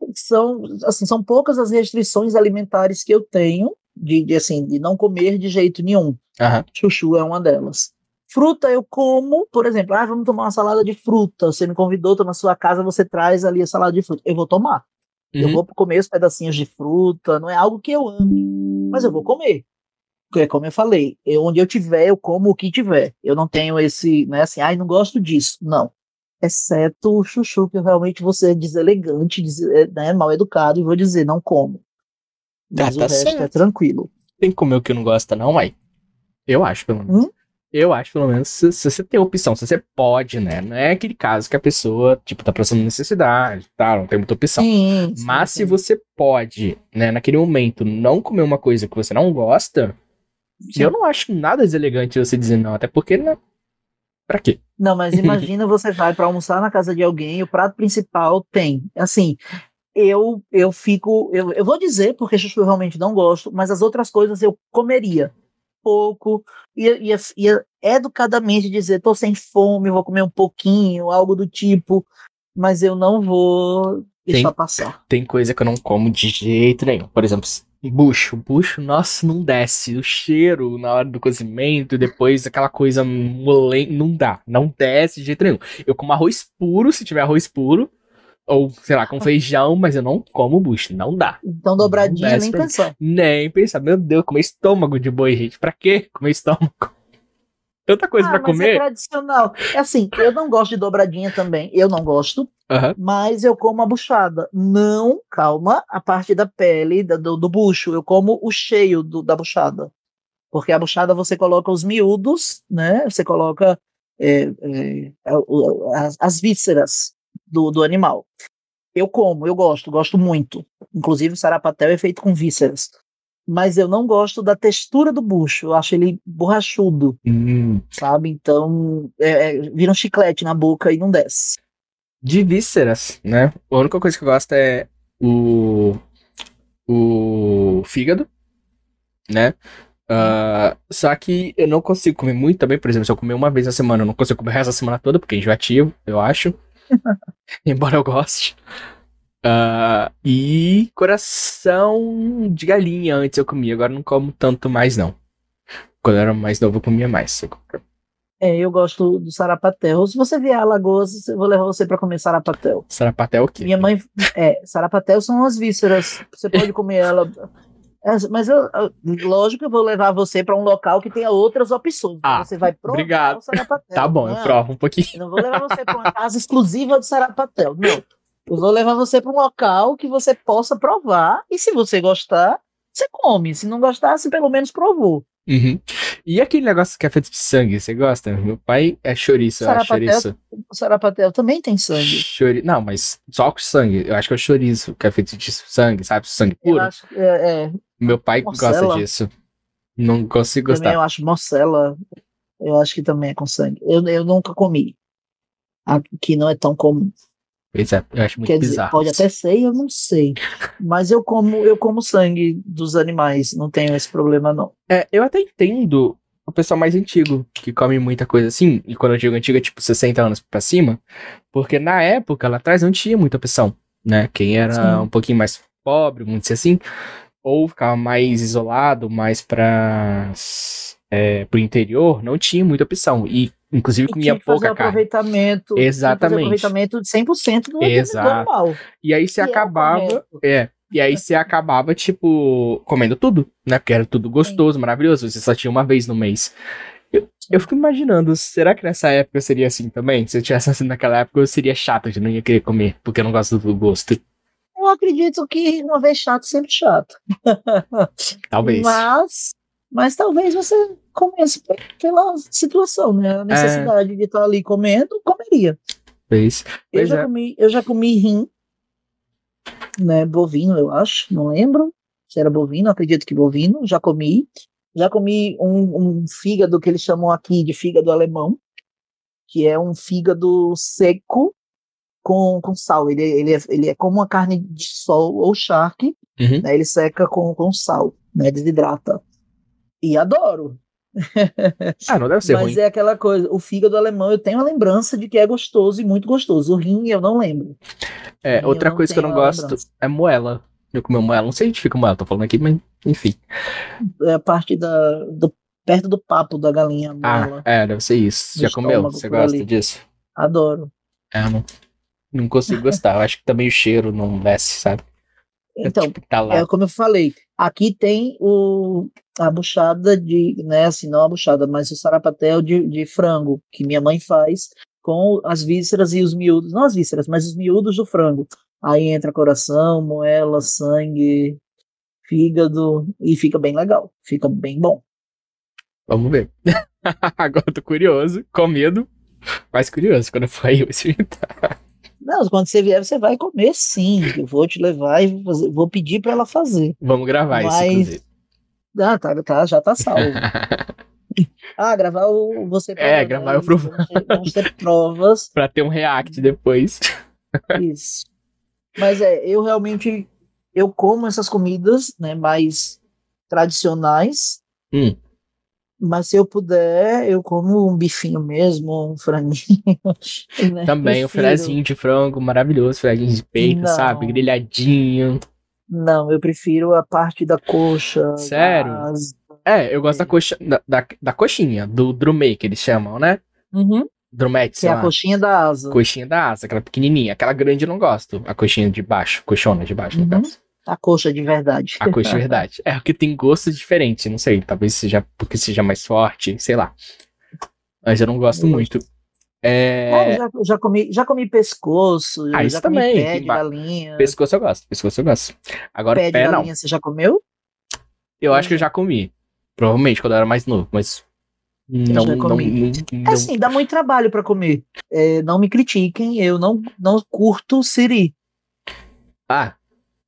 Não. São, assim, são poucas as restrições alimentares que eu tenho de, de, assim, de não comer de jeito nenhum. Aham. Chuchu é uma delas. Fruta eu como, por exemplo, ah, vamos tomar uma salada de fruta. Você me convidou, tô na sua casa, você traz ali a salada de fruta. Eu vou tomar. Eu Uhum. vou comer os pedacinhos de fruta, não é algo que eu ame, mas eu vou comer. É como eu falei, eu, onde eu tiver, eu como o que tiver. Eu não tenho esse, não é assim, ai, não gosto disso. Não. Exceto o chuchu, que eu realmente vou ser deselegante, des, né, mal educado, e vou dizer, não como. Ah, Mas tá o resto é certo. tranquilo. Tem que comer o que não gosta, não, uai. Eu acho, pelo menos. Hum? Eu acho, pelo menos, se, se você tem opção, se você pode, né? Não é aquele caso que a pessoa, tipo, tá passando necessidade, tá? Não tem muita opção. Sim, sim, Mas se sim. você pode, né, naquele momento, não comer uma coisa que você não gosta, Sim. eu não acho nada deselegante você dizer não, até porque, né? Pra quê? Não, mas imagina você vai para almoçar na casa de alguém, o prato principal tem. Assim, eu eu fico, eu, eu vou dizer porque chuchu eu realmente não gosto, mas as outras coisas eu comeria pouco, ia, ia, ia educadamente dizer, tô sem fome, vou comer um pouquinho, algo do tipo, mas eu não vou deixar Tem- passar. Tem coisa que eu não como de jeito nenhum. Por exemplo, bucho. Bucho, nossa, não desce. O cheiro na hora do cozimento, depois aquela coisa molen... Não dá. Não desce de jeito nenhum. Eu como arroz puro, se tiver arroz puro. Ou, sei lá, com feijão, mas eu não como bucho. Não dá. Então dobradinha desce nem pensar. Nem pensar. Meu Deus, comer estômago de boi, gente. Pra quê comer estômago? Tanta coisa Ah, pra mas é comer. tradicional. É assim, eu não gosto de dobradinha também, eu não gosto. Aham. mas eu como a buchada. Não, calma, a parte da pele, da- do, do bucho. Eu como o cheio do- da buchada. Porque a buchada você coloca os miúdos, né? Você coloca é, é, é, as, as vísceras do, do animal. Eu como, eu gosto, gosto muito. Inclusive o sarapatel é feito com vísceras. Mas eu não gosto da textura do bucho. Eu acho ele borrachudo, Hum. sabe? Então é, é, vira um chiclete na boca e não desce. De vísceras, né? A única coisa que eu gosto é o. O fígado, né? Ah, só que eu não consigo comer muito também. Por exemplo, se eu comer uma vez na semana, eu não consigo comer o resto da semana toda, porque é enjoativo, eu acho. Embora eu goste. Ah, e coração de galinha antes eu comia, agora eu não como tanto mais, não. Quando eu era mais novo, eu comia mais. É, eu gosto do sarapatel. Se você vier a Alagoas, eu vou levar você para comer sarapatel. Sarapatel é o quê? Minha mãe, é, sarapatel são as vísceras. Você pode comer ela. É, mas eu, eu- lógico que eu vou levar você para um local que tenha outras opções. Ah, você vai provar obrigado. o sarapatel. Tá bom, eu Não, provo um pouquinho. Eu não vou levar você para uma casa exclusiva do sarapatel. Não. Eu vou levar você para um local que você possa provar. E se você gostar, você come. Se não gostar, você pelo menos provou. Uhum. E aquele negócio que é feito de sangue, você gosta? Meu pai é chouriço, eu acho chouriço. Sarapatel também tem sangue. Chori... Não, mas só com sangue. Eu acho que é o chouriço, que é feito de sangue, sabe? Sangue puro. acho que é, é, Meu pai Morcela. gosta disso. Não consigo Também gostar. eu acho morcela, eu acho que também é com sangue. Eu, eu nunca comi. Aqui não é tão comum. Pois é, eu acho muito Quer dizer, bizarro. pode isso. até ser, eu não sei. Mas eu como, eu como sangue dos animais, não tenho esse problema não. É, eu até entendo o pessoal mais antigo, que come muita coisa assim, e quando eu digo antigo é tipo 60 anos pra cima, porque na época lá atrás não tinha muita opção, né? Quem era Sim. um pouquinho mais pobre, vamos dizer assim, ou ficava mais isolado, mais pra, é, pro interior, não tinha muita opção. E inclusive comia que fazer pouca carne. aproveitamento, que fazer Exatamente. aproveitamento de 100% do, Exato. animal. E aí você Que é acabava. É. E aí você acabava, tipo, comendo tudo, né? Porque era tudo gostoso, maravilhoso. Você só tinha uma vez no mês. Eu, eu fico imaginando, será que nessa época seria assim também? Se eu tivesse assim naquela época, eu seria chato, eu não ia querer comer, porque eu não gosto do gosto. Eu acredito que uma vez chato, sempre chato. Talvez. Mas, mas talvez você comece pe- pela situação, né? A necessidade de estar ali comendo, comeria. Talvez. Eu Pois já, é. comi, eu já comi rim, né? Bovino, eu acho, não lembro se era bovino, acredito que bovino, já comi. Já comi um, um fígado que eles chamam aqui de fígado alemão, que é um fígado seco com, com sal. Ele, ele, é, ele é como uma carne de sol ou charque, Uhum. né? Ele seca com, com sal, né? Desidrata. E adoro. Ah, não deve ser Mas ruim. é aquela coisa, o fígado alemão eu tenho a lembrança de que é gostoso e muito gostoso. O rim eu não lembro. É, outra coisa que eu não gosto lembrança. é moela. Eu comi moela. Não sei onde fica moela, tô falando aqui, mas enfim. É a parte da, do, perto do papo da galinha Ah, moela. é, deve ser isso. Já comeu? Você gosta ali. disso? Adoro. É, não, não consigo gostar. Eu acho que também o cheiro não desce, sabe? É Então, tipo, tá lá. é como eu falei, aqui tem o a buchada de, né, assim, não a buchada, mas o sarapatel de, de frango, que minha mãe faz com as vísceras e os miúdos, não as vísceras, mas os miúdos do frango. Aí entra coração, moela, sangue, fígado e fica bem legal, fica bem bom. Vamos ver. Agora eu tô curioso, com medo, mas curioso quando for aí eu experimentar. Não, quando você vier, você vai comer sim. Eu vou te levar e vou, fazer, vou pedir para ela fazer. Vamos gravar Mas- isso, inclusive. Ah, tá, tá, já tá salvo. ah, gravar o você É, provando, gravar né? eu. Vamos ter- provas. pra ter um react depois. Isso. Mas é, eu realmente eu como essas comidas, né, mais tradicionais. Hum. Mas se eu puder, eu como um bifinho mesmo, um franguinho. né, Também prefiro. filezinho de frango maravilhoso, filezinho de peito, Não. sabe? Grelhadinho. Não, eu prefiro a parte da coxa. Sério? da asa. É, eu gosto da, coxa, da, da, da coxinha, do drumê que eles chamam, né? Uhum, Drumete, que sei é a lá. coxinha da asa. Coxinha da asa, aquela pequenininha. Aquela grande eu não gosto. A coxinha de baixo, coxona de baixo, no Uhum. caso. A coxa de verdade. A coxa de verdade. É, porque tem gosto diferente, não sei. Talvez seja porque seja mais forte, sei lá. Mas eu não gosto muito. Ah, É, eu já, já comi, já comi pescoço, Ah, já comi também, pé de galinha. pescoço eu gosto. Pescoço eu gosto. Agora Pé de pé não. galinha você já comeu? Eu acho que eu já comi. Provavelmente quando eu era mais novo, mas. Não, não, comi. não, É não- assim, dá muito trabalho pra comer. É, não me critiquem, eu não, não curto siri. Ah,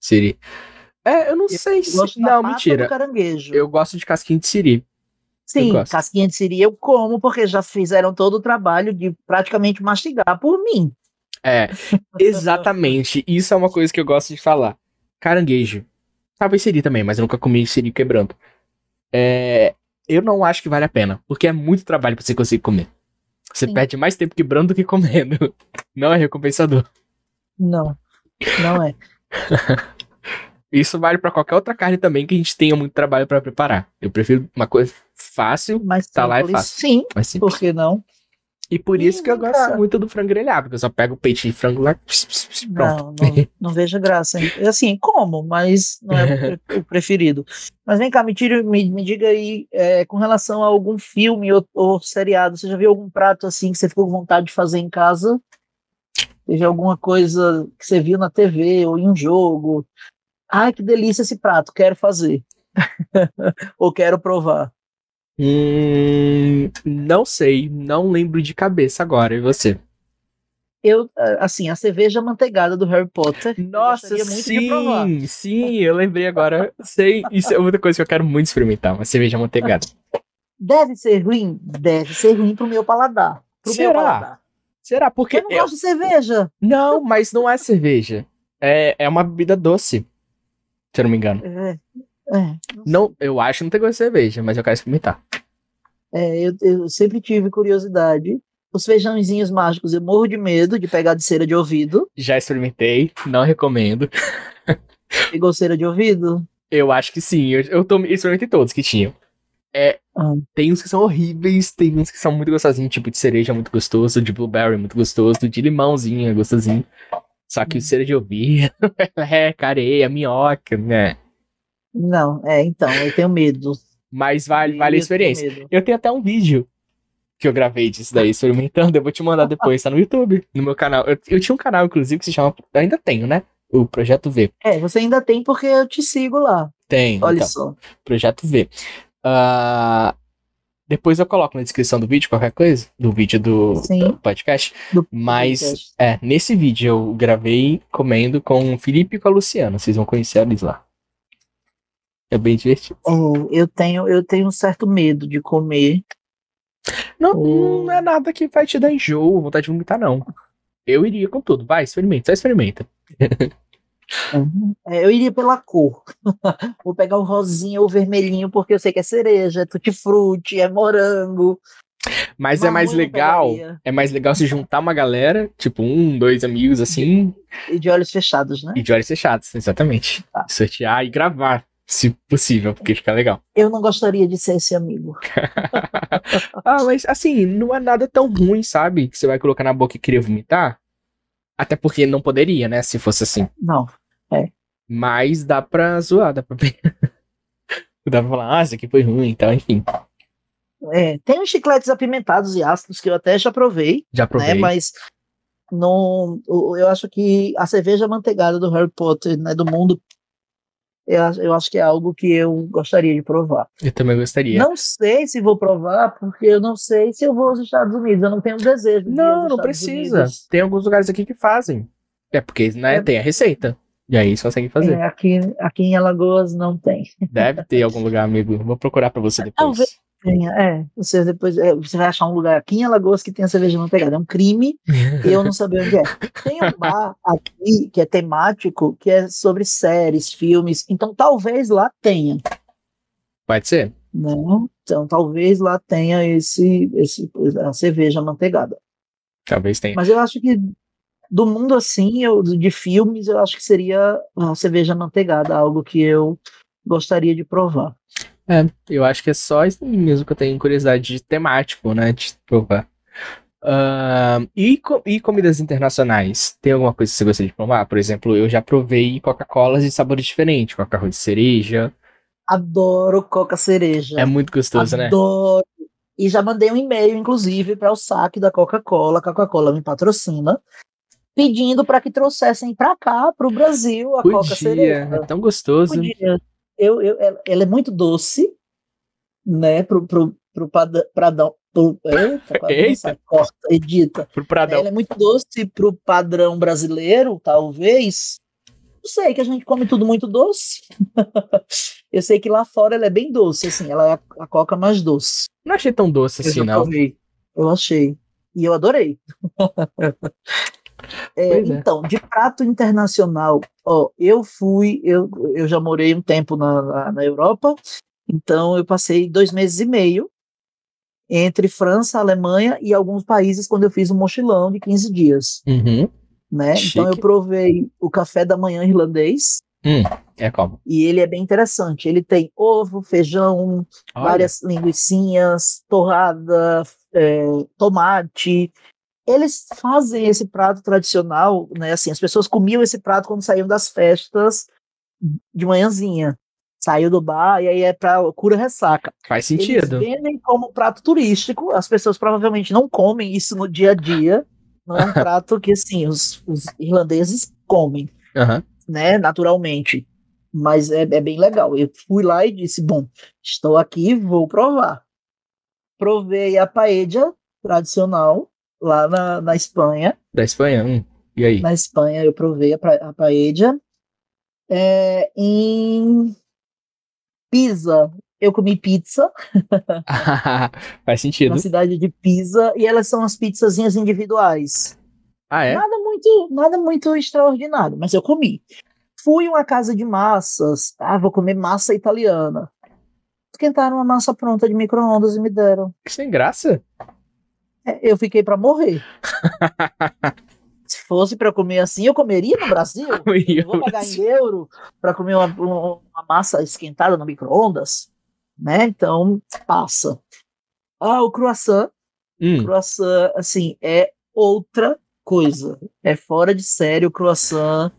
Siri. É, eu não sei Eu se. gosto da Não, mentira. Eu gosto de casquinha de Siri. Sim, casquinha de siri eu como, porque já fizeram todo o trabalho de praticamente mastigar por mim. É, exatamente. Isso é uma coisa que eu gosto de falar. Caranguejo. Talvez Siri também, mas eu nunca comi Siri quebrando. É, eu não acho que vale a pena, porque é muito trabalho pra você conseguir comer. Você Sim. perde mais tempo quebrando do que comendo. Não é recompensador. Não, não é. Isso vale pra qualquer outra carne também que a gente tenha muito trabalho pra preparar. Eu prefiro uma coisa fácil, Mas Tá lá é simples, fácil. Sim, mas simples. por que não? E por isso que eu gosto cá. muito do frango grelhado, porque eu só pego o peitinho de frango lá. Pronto. Não, não, não vejo graça. hein? Assim, como, mas não é o preferido. Mas vem cá, me, tire, me, me diga aí, é, com relação a algum filme ou, ou seriado, você já viu algum prato assim que você ficou com vontade de fazer em casa? Teve alguma coisa que você viu na TV ou em um jogo? Ai, que delícia esse prato, quero fazer. ou quero provar. Hum, não sei, não lembro de cabeça agora. E você? Eu, ah, assim, a cerveja manteigada do Harry Potter. eu Nossa, sim, sim, eu lembrei agora. Sei, isso é outra coisa que eu quero muito experimentar, uma cerveja manteigada. Deve ser ruim? Deve ser ruim pro meu paladar. Pro meu Será? paladar. Será? Porque Eu não gosto de cerveja. não, mas não é cerveja. É, é uma bebida doce, se eu não me engano. É, é, Não, eu acho que não tem gosto de cerveja, mas eu quero experimentar. é, eu, eu sempre tive curiosidade. Os feijãozinhos mágicos, eu morro de medo de pegar de cera de ouvido. Já experimentei, não recomendo. Pegou cera de ouvido? Eu acho que sim, eu, eu tomei, experimentei todos que tinham. É, Ah. tem uns que são horríveis, tem uns que são muito gostosinhos, tipo de cereja muito gostoso, de blueberry muito gostoso, de limãozinho é gostosinho. Só que o cera de ouvido, é, careia, minhoca, né? Não, é, então, eu tenho medo. Mas vale, vale a experiência. Eu tenho até um vídeo que eu gravei disso daí, experimentando. Eu vou te mandar depois, tá no YouTube, no meu canal. Eu, eu tinha um canal, inclusive, que se chama. eu ainda tenho, né? O Projeto V. É, você ainda tem porque eu te sigo lá. Tem. Olha então, só. Projeto V. Ah, depois eu coloco na descrição do vídeo qualquer coisa, do vídeo do Sim. podcast. Do Mas, podcast. é, nesse vídeo eu gravei comendo com o Felipe e com a Luciana. Vocês vão conhecer eles lá. É bem divertido. É, eu tenho, eu tenho um certo medo de comer. Não, Oh. não é nada que vai te dar enjoo, vontade de vomitar, não. Eu iria com tudo. Vai, experimenta, só experimenta. É, eu iria pela cor. Vou pegar o rosinha ou o vermelhinho, porque eu sei que é cereja, é tutti-frutti, é morango. Mas é mais legal. pegaria. É mais legal se juntar uma galera, tipo um, dois amigos assim, E de olhos fechados, né? e de olhos fechados, exatamente. Tá. Sortear e gravar, se possível, porque fica legal. Eu não gostaria de ser esse amigo. Ah, mas assim, não é nada tão ruim, sabe? Que você vai colocar na boca e querer vomitar. Até porque não poderia, né? Se fosse assim. Não. Mas dá pra zoar, dá pra. Dá pra falar, ah, isso aqui foi ruim e tal, enfim. É, tem uns chicletes apimentados e ácidos que eu até já provei, Já provei. né? Mas não, eu eu acho que a cerveja manteigada do Harry Potter, né, do mundo, eu, acho- eu acho que é algo que eu gostaria de provar. Eu também gostaria. Não sei se vou provar, porque eu não sei se eu vou aos Estados Unidos. Eu não tenho desejo. Não, não precisa. Unidos. Tem alguns lugares aqui que fazem. É porque, né, É. tem a receita. E aí você consegue fazer. É, aqui, aqui em Alagoas não tem. Deve ter algum lugar, amigo. Vou procurar pra você depois. Talvez. Tem, É, você depois é, você vai achar um lugar aqui em Alagoas que tenha cerveja manteigada. É um crime eu não saber onde é. Tem um bar aqui que é temático, que é sobre séries, filmes. Então talvez lá tenha. Pode ser? Né? Então talvez lá tenha esse, esse a cerveja manteigada. Talvez tenha. Mas eu acho que do mundo assim, eu, de filmes, eu acho que seria a cerveja manteigada, algo que eu gostaria de provar. É, eu acho que é só isso mesmo que eu tenho curiosidade de temático, né? De provar. Ahn, e, co- e comidas internacionais? Tem alguma coisa que você gostaria de provar? Por exemplo, eu já provei Coca-Colas de sabores diferentes, Coca-Cola de cereja. Adoro Coca Cereja. É muito gostoso, né? Adoro. E já mandei um e-mail, inclusive, para o saque da Coca-Cola. Coca-Cola me patrocina, pedindo para que trouxessem para cá, para o Brasil, a Coca Podia, Cereja. é tão gostoso. Podia. Eu, eu, ela, ela é muito doce, né? Pro, pro, pro pradão. Pro, eita, Eita. corta, edita. Pro Pradão. Ela é muito doce pro padrão brasileiro, talvez. Não sei, que a gente come tudo muito doce. eu sei que lá fora ela é bem doce, assim, ela é a, a coca mais doce. Não achei tão doce Eu assim, não. provei. Eu achei. E eu adorei. É, é. Então, de prato internacional, ó, eu fui, eu, eu já morei um tempo na, na, na Europa, então eu passei dois meses e meio entre França, Alemanha e alguns países quando eu fiz um mochilão de 15 dias, Uhum. né? Então eu provei o café da manhã irlandês É como? e ele é bem interessante. Ele tem ovo, feijão, Olha, várias linguiçinhas, torrada, é, tomate. Eles fazem esse prato tradicional, né? Assim, as pessoas comiam esse prato quando saíam das festas de manhãzinha. Saiu do bar e aí é para cura ressaca. faz Eles sentido. vendem como prato turístico. As pessoas provavelmente não comem isso no dia a dia. Não é um prato que assim os, os irlandeses comem Aham. né, naturalmente. Mas é, é bem legal. Eu fui lá e disse: bom, estou aqui, vou provar. Provei a paella tradicional lá na, na Espanha. Da Espanha? Hum. E aí? Na Espanha eu provei a, pra- a paella. É, em Pisa, eu comi pizza faz sentido. na cidade de Pisa e elas são as pizzazinhas individuais. Ah, é? Nada muito, nada muito extraordinário, mas eu comi. Fui uma casa de massas. Ah, vou comer massa italiana. Esquentaram uma massa pronta de micro-ondas e me deram. Que sem graça. É, Eu fiquei para morrer. Se fosse para comer assim, eu comeria no Brasil. Comeria Eu vou pagar em euro para comer uma, um- uma massa esquentada no micro-ondas, né? Então, passa. Ah, o croissant. Hum, Croissant, assim, é outra coisa. É fora de série o croissant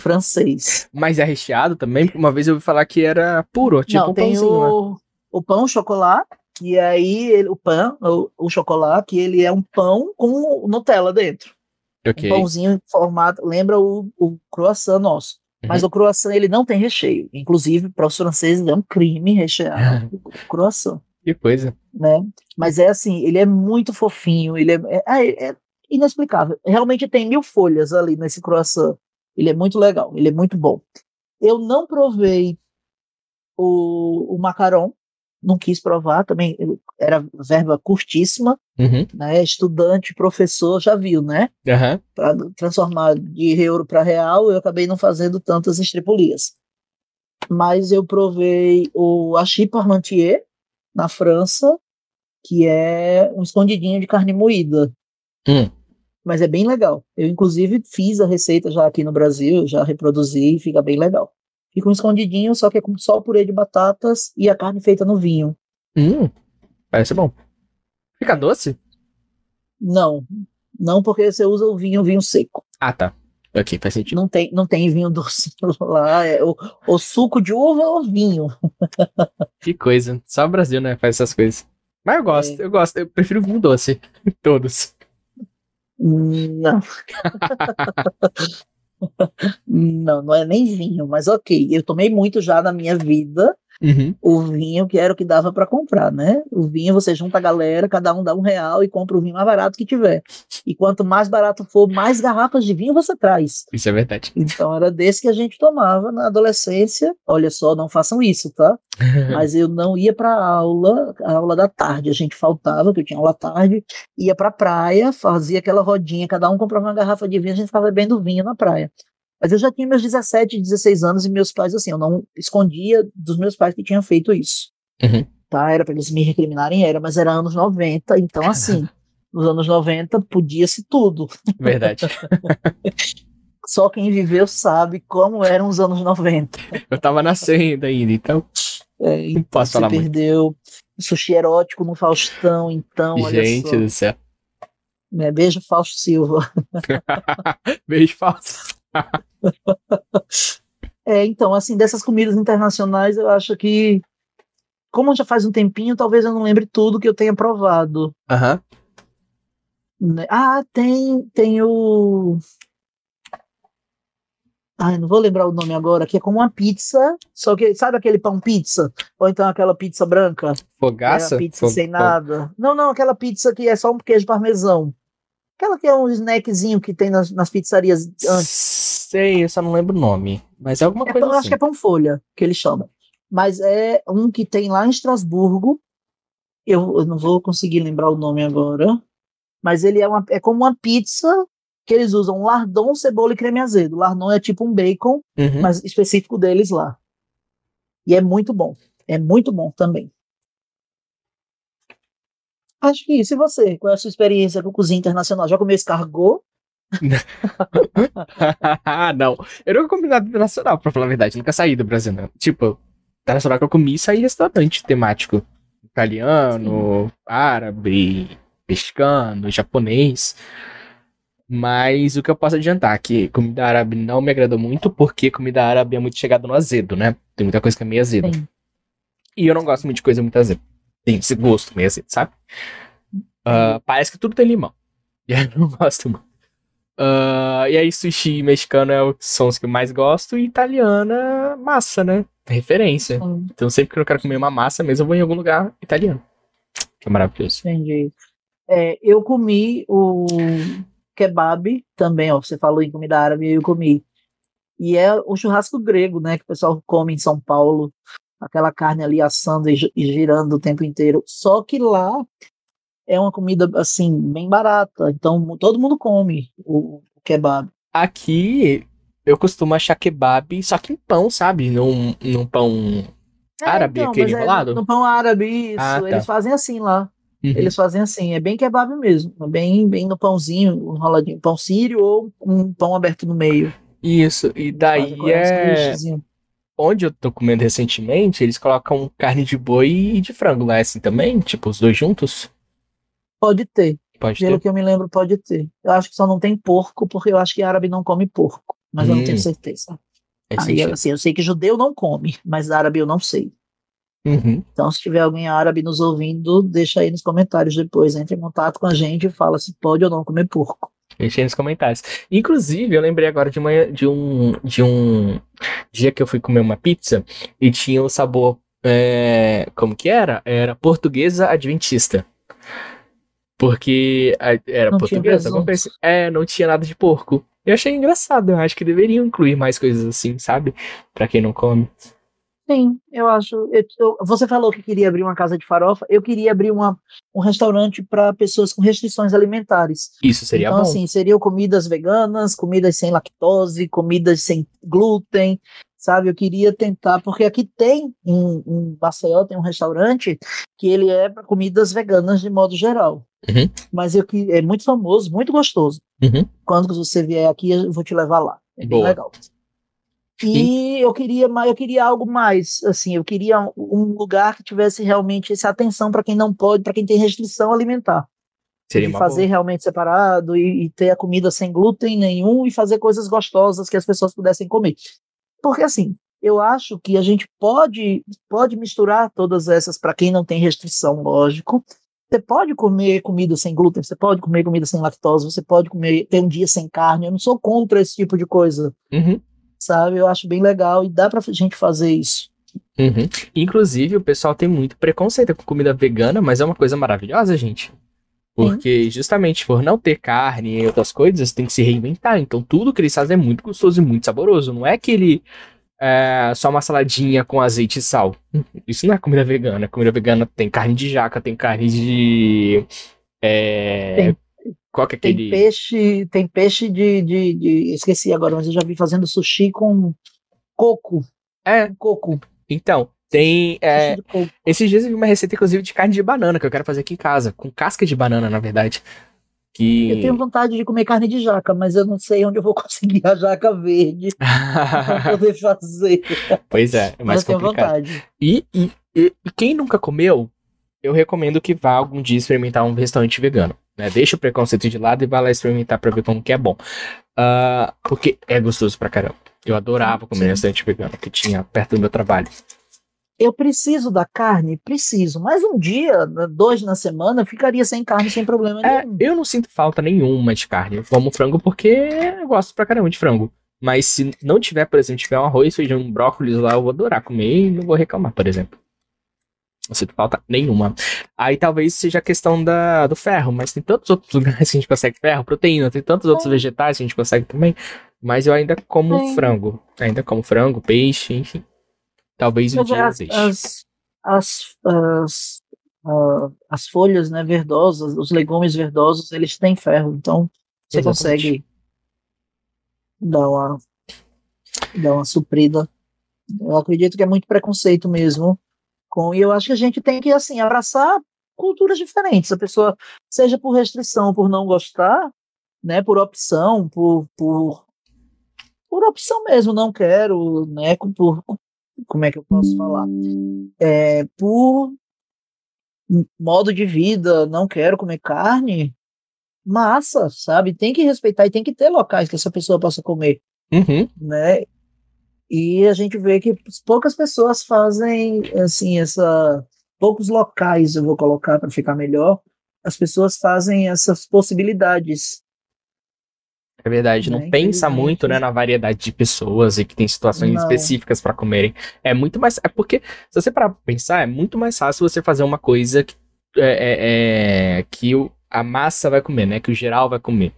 francês. mas é recheado também? Uma vez eu ouvi falar que era puro, tipo Não, um tem pãozinho lá. o, o pão chocolate, que aí ele- o pão, o, o chocolate, que ele é um pão com Nutella dentro. Ok. Um pãozinho em formato, lembra o, o croissant nosso. Mas Uhum. o croissant ele não tem recheio. Inclusive, para os franceses é um crime rechear o croissant, Que coisa. né? Mas é assim, ele é muito fofinho, ele é, é, é- é inexplicável. Realmente tem mil folhas ali nesse croissant. Ele é muito legal, ele é muito bom. Eu não provei o, o macaron, não quis provar, também era verba curtíssima, Uhum. né? Estudante, professor, já viu, né? Aham. Para transformar de euro para real, eu acabei não fazendo tantas estripulias. Mas eu provei o hachis parmentier na França, que é um escondidinho de carne moída. Hum. Mas é bem legal. Eu, inclusive, fiz a receita já aqui no Brasil, já reproduzi e fica bem legal. Fica um escondidinho, só que é com só o purê de batatas e a carne feita no vinho. Hum. Parece bom. Fica doce? Não, não porque você usa o vinho, vinho seco. Ah, tá. Ok, faz sentido. Não tem, não tem vinho doce lá. É o, o suco de uva ou vinho. Que coisa. Só o Brasil, né? Faz essas coisas. Mas eu gosto, É. eu gosto. Eu prefiro vinho doce. Todos. Não. não, não é nem vinho, mas ok. Eu tomei muito já na minha vida Uhum. o vinho que era o que dava para comprar, né? O vinho você junta a galera, cada um dá um real e compra o vinho mais barato que tiver. E quanto mais barato for, mais garrafas de vinho você traz. Isso é verdade. Então era desse que a gente tomava na adolescência. Olha só, não façam isso, tá? Mas eu não ia para aula, a aula da tarde, a gente faltava, que eu tinha aula à tarde, ia para praia, fazia aquela rodinha, cada um comprava uma garrafa de vinho, a gente ficava bebendo vinho na praia. Mas eu já tinha meus 17, 16 anos e meus pais, assim, eu não escondia dos meus pais que tinham feito isso. Uhum. Tá? Era para eles me recriminarem, era, mas era anos 90, então assim, nos anos 90 podia-se tudo. Verdade. Só quem viveu sabe como eram os anos 90. Eu tava nascendo ainda, então É, não posso falar muito. perdeu sushi erótico no Faustão, então, olha Gente do céu. Né, Beijo, Fausto Silva. Beijo falso. É, então, assim, dessas comidas internacionais, eu acho que, como já faz um tempinho, talvez eu não lembre tudo que eu tenha provado. Aham. né? Ah, tem, tem o. Ai, não vou lembrar o nome agora, que é como uma pizza, só que, sabe aquele pão pizza? Ou então aquela pizza branca? Fogaça? É pizza Fo- sem nada. Não, não, aquela pizza que é só um queijo parmesão. Aquela que é um snackzinho que tem nas, nas pizzarias antes. Sei, eu só não lembro o nome. Mas é alguma É coisa acho assim. que é pão folha que eles chamam. Mas é um que tem lá em Estrasburgo. Eu, eu não vou conseguir lembrar o nome agora. Mas ele é, uma, é como uma pizza que eles usam lardon, cebola e creme azedo. Lardon é tipo um bacon, Uhum. mas específico deles lá. E é muito bom. É muito bom também. Acho que isso. E você? Qual é a sua experiência com cozinha internacional? Já comeu escargot? Não. Eu nunca comi nada internacional, pra falar a verdade. Nunca saí do Brasil, não. Tipo, internacional que eu comi, saí em restaurante temático. Italiano, árabe, mexicano, japonês. Mas o que eu posso adiantar é que comida árabe não me agradou muito, porque comida árabe é muito chegada no azedo, né? Tem muita coisa que é meio azedo. Sim. E eu não gosto muito de coisa muito azeda. Tem esse gosto meio azedo, sabe? Ah, parece que tudo tem limão. E eu não gosto muito. Ah, e aí, sushi mexicano é o- são os que eu mais gosto, e italiana, massa, né? Referência. Hum, Então, sempre que eu quero comer uma massa mesmo, eu vou em algum lugar italiano. Que é maravilhoso. Entendi. É, eu comi o kebab também, ó. Você falou em comida árabe, eu comi. E é o churrasco grego, né? Que o pessoal come em São Paulo. Aquela carne ali assando e girando o tempo inteiro. Só que lá é uma comida, assim, bem barata. Então, todo mundo come o, o kebab. Aqui, eu costumo achar kebab, só que em pão, sabe? Num, num pão. Árabe, aquele mas é enrolado? no pão árabe, isso. Ah, tá. Eles fazem assim lá. Uhum. Eles fazem assim, é bem kebab mesmo, é bem, bem no pãozinho, enroladinho, pão sírio ou um pão aberto no meio. Isso, e daí é. Onde eu tô comendo recentemente, eles colocam carne de boi e de frango é assim também? Tipo, os dois juntos? Pode ter, Pode pelo ter. que eu me lembro, pode ter. Eu acho que só não tem porco, porque eu acho que árabe não come porco, mas eu não Hum. tenho certeza. Faz Aí, sentido. assim, eu sei que judeu não come, mas árabe eu não sei. Uhum. Então, se tiver alguém árabe nos ouvindo, deixa aí nos comentários depois, entre em contato com a gente e fala se pode ou não comer porco. Deixei nos comentários. Inclusive, eu lembrei agora de, uma, de, um, de um dia que eu fui comer uma pizza e tinha o sabor. é, como que era? Era portuguesa adventista. Porque era Não portuguesa? Alguma coisa presunto. assim. É, não tinha nada de porco. Eu achei engraçado. Eu acho que deveriam incluir mais coisas assim, sabe? Pra quem não come. Sim, eu acho. eu- eu- você falou que queria abrir uma casa de farofa. Eu queria abrir uma, um restaurante para pessoas com restrições alimentares. Isso seria então, bom. assim, seriam comidas veganas, comidas sem lactose, comidas sem glúten, sabe? Eu queria tentar, porque aqui tem um, um Maceió, tem um restaurante que ele é para comidas veganas de modo geral. Uhum. Mas eu é muito famoso, muito gostoso. Uhum. Quando você vier aqui, eu vou te levar lá. É bem Boa. legal. E eu queria, eu queria algo mais, assim, eu queria um- um lugar que tivesse realmente essa atenção para quem não pode, para quem tem restrição alimentar. Seria de fazer boa. realmente separado e, e, ter a comida sem glúten nenhum e fazer coisas gostosas que as pessoas pudessem comer. Porque assim, eu acho que a gente pode pode misturar todas essas para quem não tem restrição, lógico. Você pode comer comida sem glúten, você pode comer comida sem lactose, você pode comer ter um dia sem carne. Eu não sou contra esse tipo de coisa, uhum. sabe? Eu acho bem legal e dá para gente fazer isso. Uhum. Inclusive, o pessoal tem muito preconceito com comida vegana, mas é uma coisa maravilhosa, gente. Porque justamente por não ter carne e outras coisas, tem que se reinventar. Então tudo que eles fazem é muito gostoso e muito saboroso. Não é que ele é só uma saladinha com azeite e sal. Isso não é comida vegana. Comida vegana tem carne de jaca, tem carne de. É... Tem, Qual que é aquele... Tem peixe, tem peixe de, de, de, Esqueci agora, mas eu já vi fazendo sushi com coco. É. Coco. Então, tem. É, esses dias eu vi uma receita, inclusive, de carne de banana, que eu quero fazer aqui em casa, com casca de banana, na verdade. Que... Eu tenho vontade de comer carne de jaca, mas eu não sei onde eu vou conseguir a jaca verde pra poder fazer. Pois é, é mais mas complicado. Eu tenho vontade. E, e, e, quem nunca comeu, eu recomendo que vá algum dia experimentar um restaurante vegano. Né? Deixa o preconceito de lado e vá lá experimentar pra ver como que é bom. Uh, porque é gostoso pra caramba. Eu adorava comer Sim. restaurante vegano que tinha perto do meu trabalho. Eu preciso da carne? Preciso. Mas um dia, dois na semana, ficaria sem carne sem problema é, nenhum. Eu não sinto falta nenhuma de carne. Eu como frango porque eu gosto pra caramba de frango. Mas se não tiver, por exemplo, tiver um arroz, feijão, um brócolis lá, eu vou adorar comer e não vou reclamar, por exemplo. Não sinto falta nenhuma. Aí talvez seja a questão da, do ferro, mas tem tantos outros lugares que a gente consegue ferro, proteína, tem tantos outros vegetais que a gente consegue também. Mas eu ainda como frango. Ainda como frango, peixe, enfim. Talvez um dia as, as, as, as, uh, as, folhas né, verdosas, os legumes verdosos, eles têm ferro, então você Exatamente. consegue dar uma, dar uma suprida. Eu acredito que é muito preconceito mesmo. Com, e eu acho que a gente tem que assim abraçar culturas diferentes. A pessoa, seja por restrição, por não gostar, né, por opção, por, por, por opção mesmo, não quero, né, por, como é que eu posso falar? É, por modo de vida, não quero comer carne, massa, sabe? Tem que respeitar e tem que ter locais que essa pessoa possa comer, uhum. né? E a gente vê que poucas pessoas fazem assim essa poucos locais, eu vou colocar para ficar melhor, as pessoas fazem essas possibilidades é verdade, não é, pensa muito, né, na variedade de pessoas e que tem situações não. específicas para comerem. É muito mais. É porque, se você parar pra pensar, é muito mais fácil você fazer uma coisa que, é, é, é que o, a massa vai comer, né? Que o geral vai comer.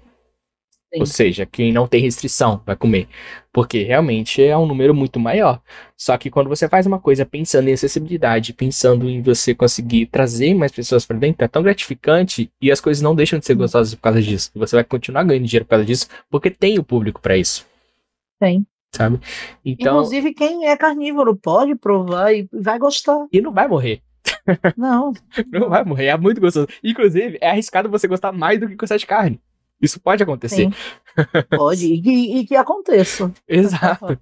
Sim. Ou seja, quem não tem restrição vai comer. Porque realmente é um número muito maior. Só que quando você faz uma coisa pensando em acessibilidade, pensando em você conseguir trazer mais pessoas para dentro, é tão gratificante e as coisas não deixam de ser gostosas por causa disso. Você vai continuar ganhando dinheiro por causa disso, porque tem o público para isso. Tem. Sabe? Então, Inclusive, quem é carnívoro pode provar e vai gostar. E não vai morrer. Não. não vai morrer, é muito gostoso. Inclusive, é arriscado você gostar mais do que gostar de carne. Isso pode acontecer. Sim, pode, e que, e que aconteça. Exato.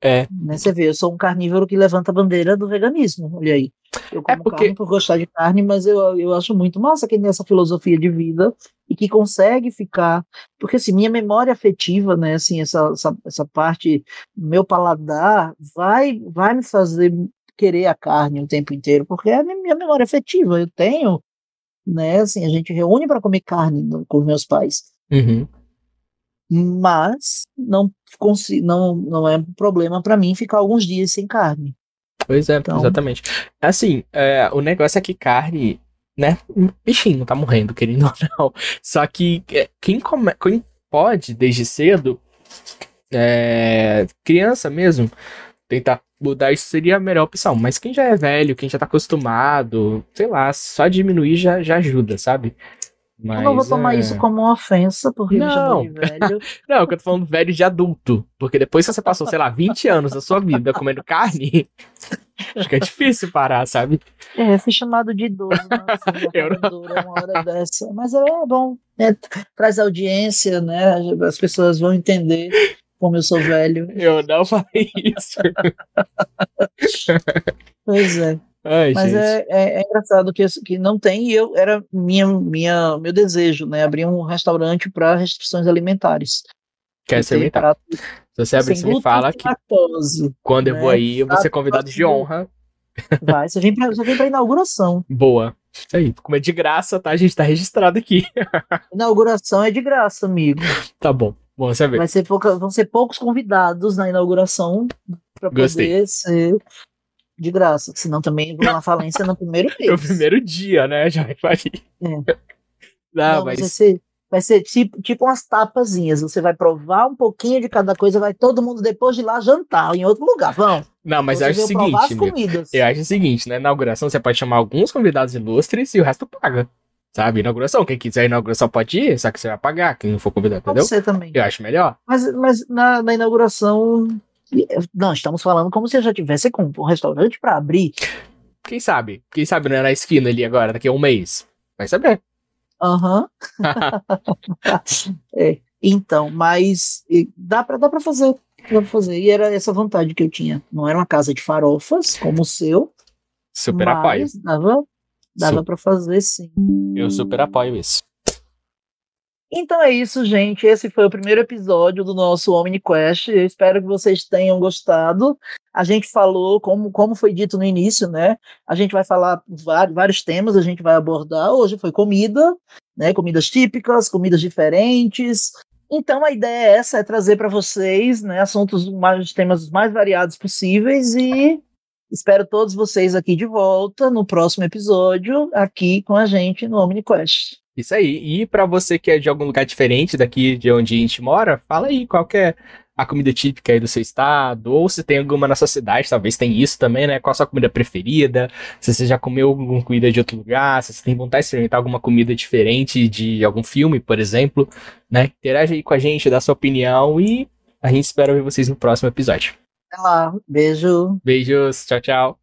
É. Né, você vê, eu sou um carnívoro que levanta a bandeira do veganismo. Olha aí. Eu é como é porque... carne por gostar de carne, mas eu, eu acho muito massa quem tem essa filosofia de vida e que consegue ficar. Porque assim, minha memória afetiva, né? Assim, essa, essa, essa parte, meu paladar, vai, vai me fazer querer a carne o tempo inteiro, porque é a minha memória afetiva. Eu tenho né? Assim, a gente reúne para comer carne com meus pais. Uhum. Mas não, não, não é um problema para mim ficar alguns dias sem carne. Pois é, então... exatamente. Assim, é, o negócio é que carne, né? Bichinho tá morrendo, querendo ou não. Só que é, quem, come, quem pode, desde cedo, é, criança mesmo, tentar mudar isso seria a melhor opção. Mas quem já é velho, quem já tá acostumado, sei lá, só diminuir já, já ajuda, sabe? Mas, eu não vou tomar é... isso como uma ofensa, porque não. me velho. não, eu tô falando velho de adulto. Porque depois que você passou, sei lá, 20 anos da sua vida comendo carne, acho que é difícil parar, sabe? É, fui chamado de idoso, assim, eu não... uma hora dessa. Mas é bom, é, traz audiência, né? As pessoas vão entender como eu sou velho. Eu não falei isso. pois é. Ai, Mas é, é, é engraçado que, que não tem, e eu era minha, minha, meu desejo, né? Abrir um restaurante para restrições alimentares. Quer experimentar? prato Se você abrir, você me fala que lactose. quando eu vou né? aí, eu vou ser convidado de honra. Vai, você vem pra, você vem pra inauguração. Boa. Isso aí. Comer de graça, tá? A gente tá registrado aqui. Inauguração é de graça, amigo. Tá bom. Bom saber. Vai ser pouca, vão ser poucos convidados na inauguração para poder ser de graça, senão também vou na falência no primeiro mês. É o primeiro dia, né? Já vai. É. Não, Não, mas vai ser, vai ser tipo, tipo umas tapazinhas. Você vai provar um pouquinho de cada coisa, vai todo mundo depois de lá jantar em outro lugar. Vão. Não, mas eu acho o seguinte, as meu. comidas. Eu acho o seguinte, na inauguração você pode chamar alguns convidados ilustres e o resto paga. Sabe? Inauguração. Quem quiser inauguração pode ir, só que você vai pagar. Quem não for convidado, Pode entendeu? ser também. Eu acho melhor. Mas, mas na, na inauguração. Não, estamos falando como se já tivesse com um restaurante para abrir. Quem sabe? Quem sabe não é na esquina ali agora, daqui a um mês. Vai saber. Aham. É, então, mas dá pra, dá pra fazer. Dá pra fazer. E era essa vontade que eu tinha. Não era uma casa de farofas, como o seu. Super apoio. dava, dava Su- pra fazer sim. Eu super apoio isso. Então é isso, gente. Esse foi o primeiro episódio do nosso OmniQuest. Eu espero que vocês tenham gostado. A gente falou, como, como foi dito no início, né? A gente vai falar vários, vários temas, a gente vai abordar. Hoje foi comida, né? Comidas típicas, comidas diferentes. Então a ideia é essa, é trazer para vocês, né? Assuntos mais, temas mais variados possíveis e espero todos vocês aqui de volta no próximo episódio, aqui com a gente no OmniQuest. Isso aí. E pra você que é de algum lugar diferente daqui de onde a gente mora, fala aí qual é a comida típica aí do seu estado, ou se tem alguma na sua cidade, talvez tem isso também, né? Qual a sua comida preferida? Se você já comeu alguma comida de outro lugar, se você tem vontade de experimentar alguma comida diferente de algum filme, por exemplo, né? Interage aí com a gente, dá sua opinião e a gente espera ver vocês no próximo episódio. Até lá, beijo. Beijos, tchau, tchau.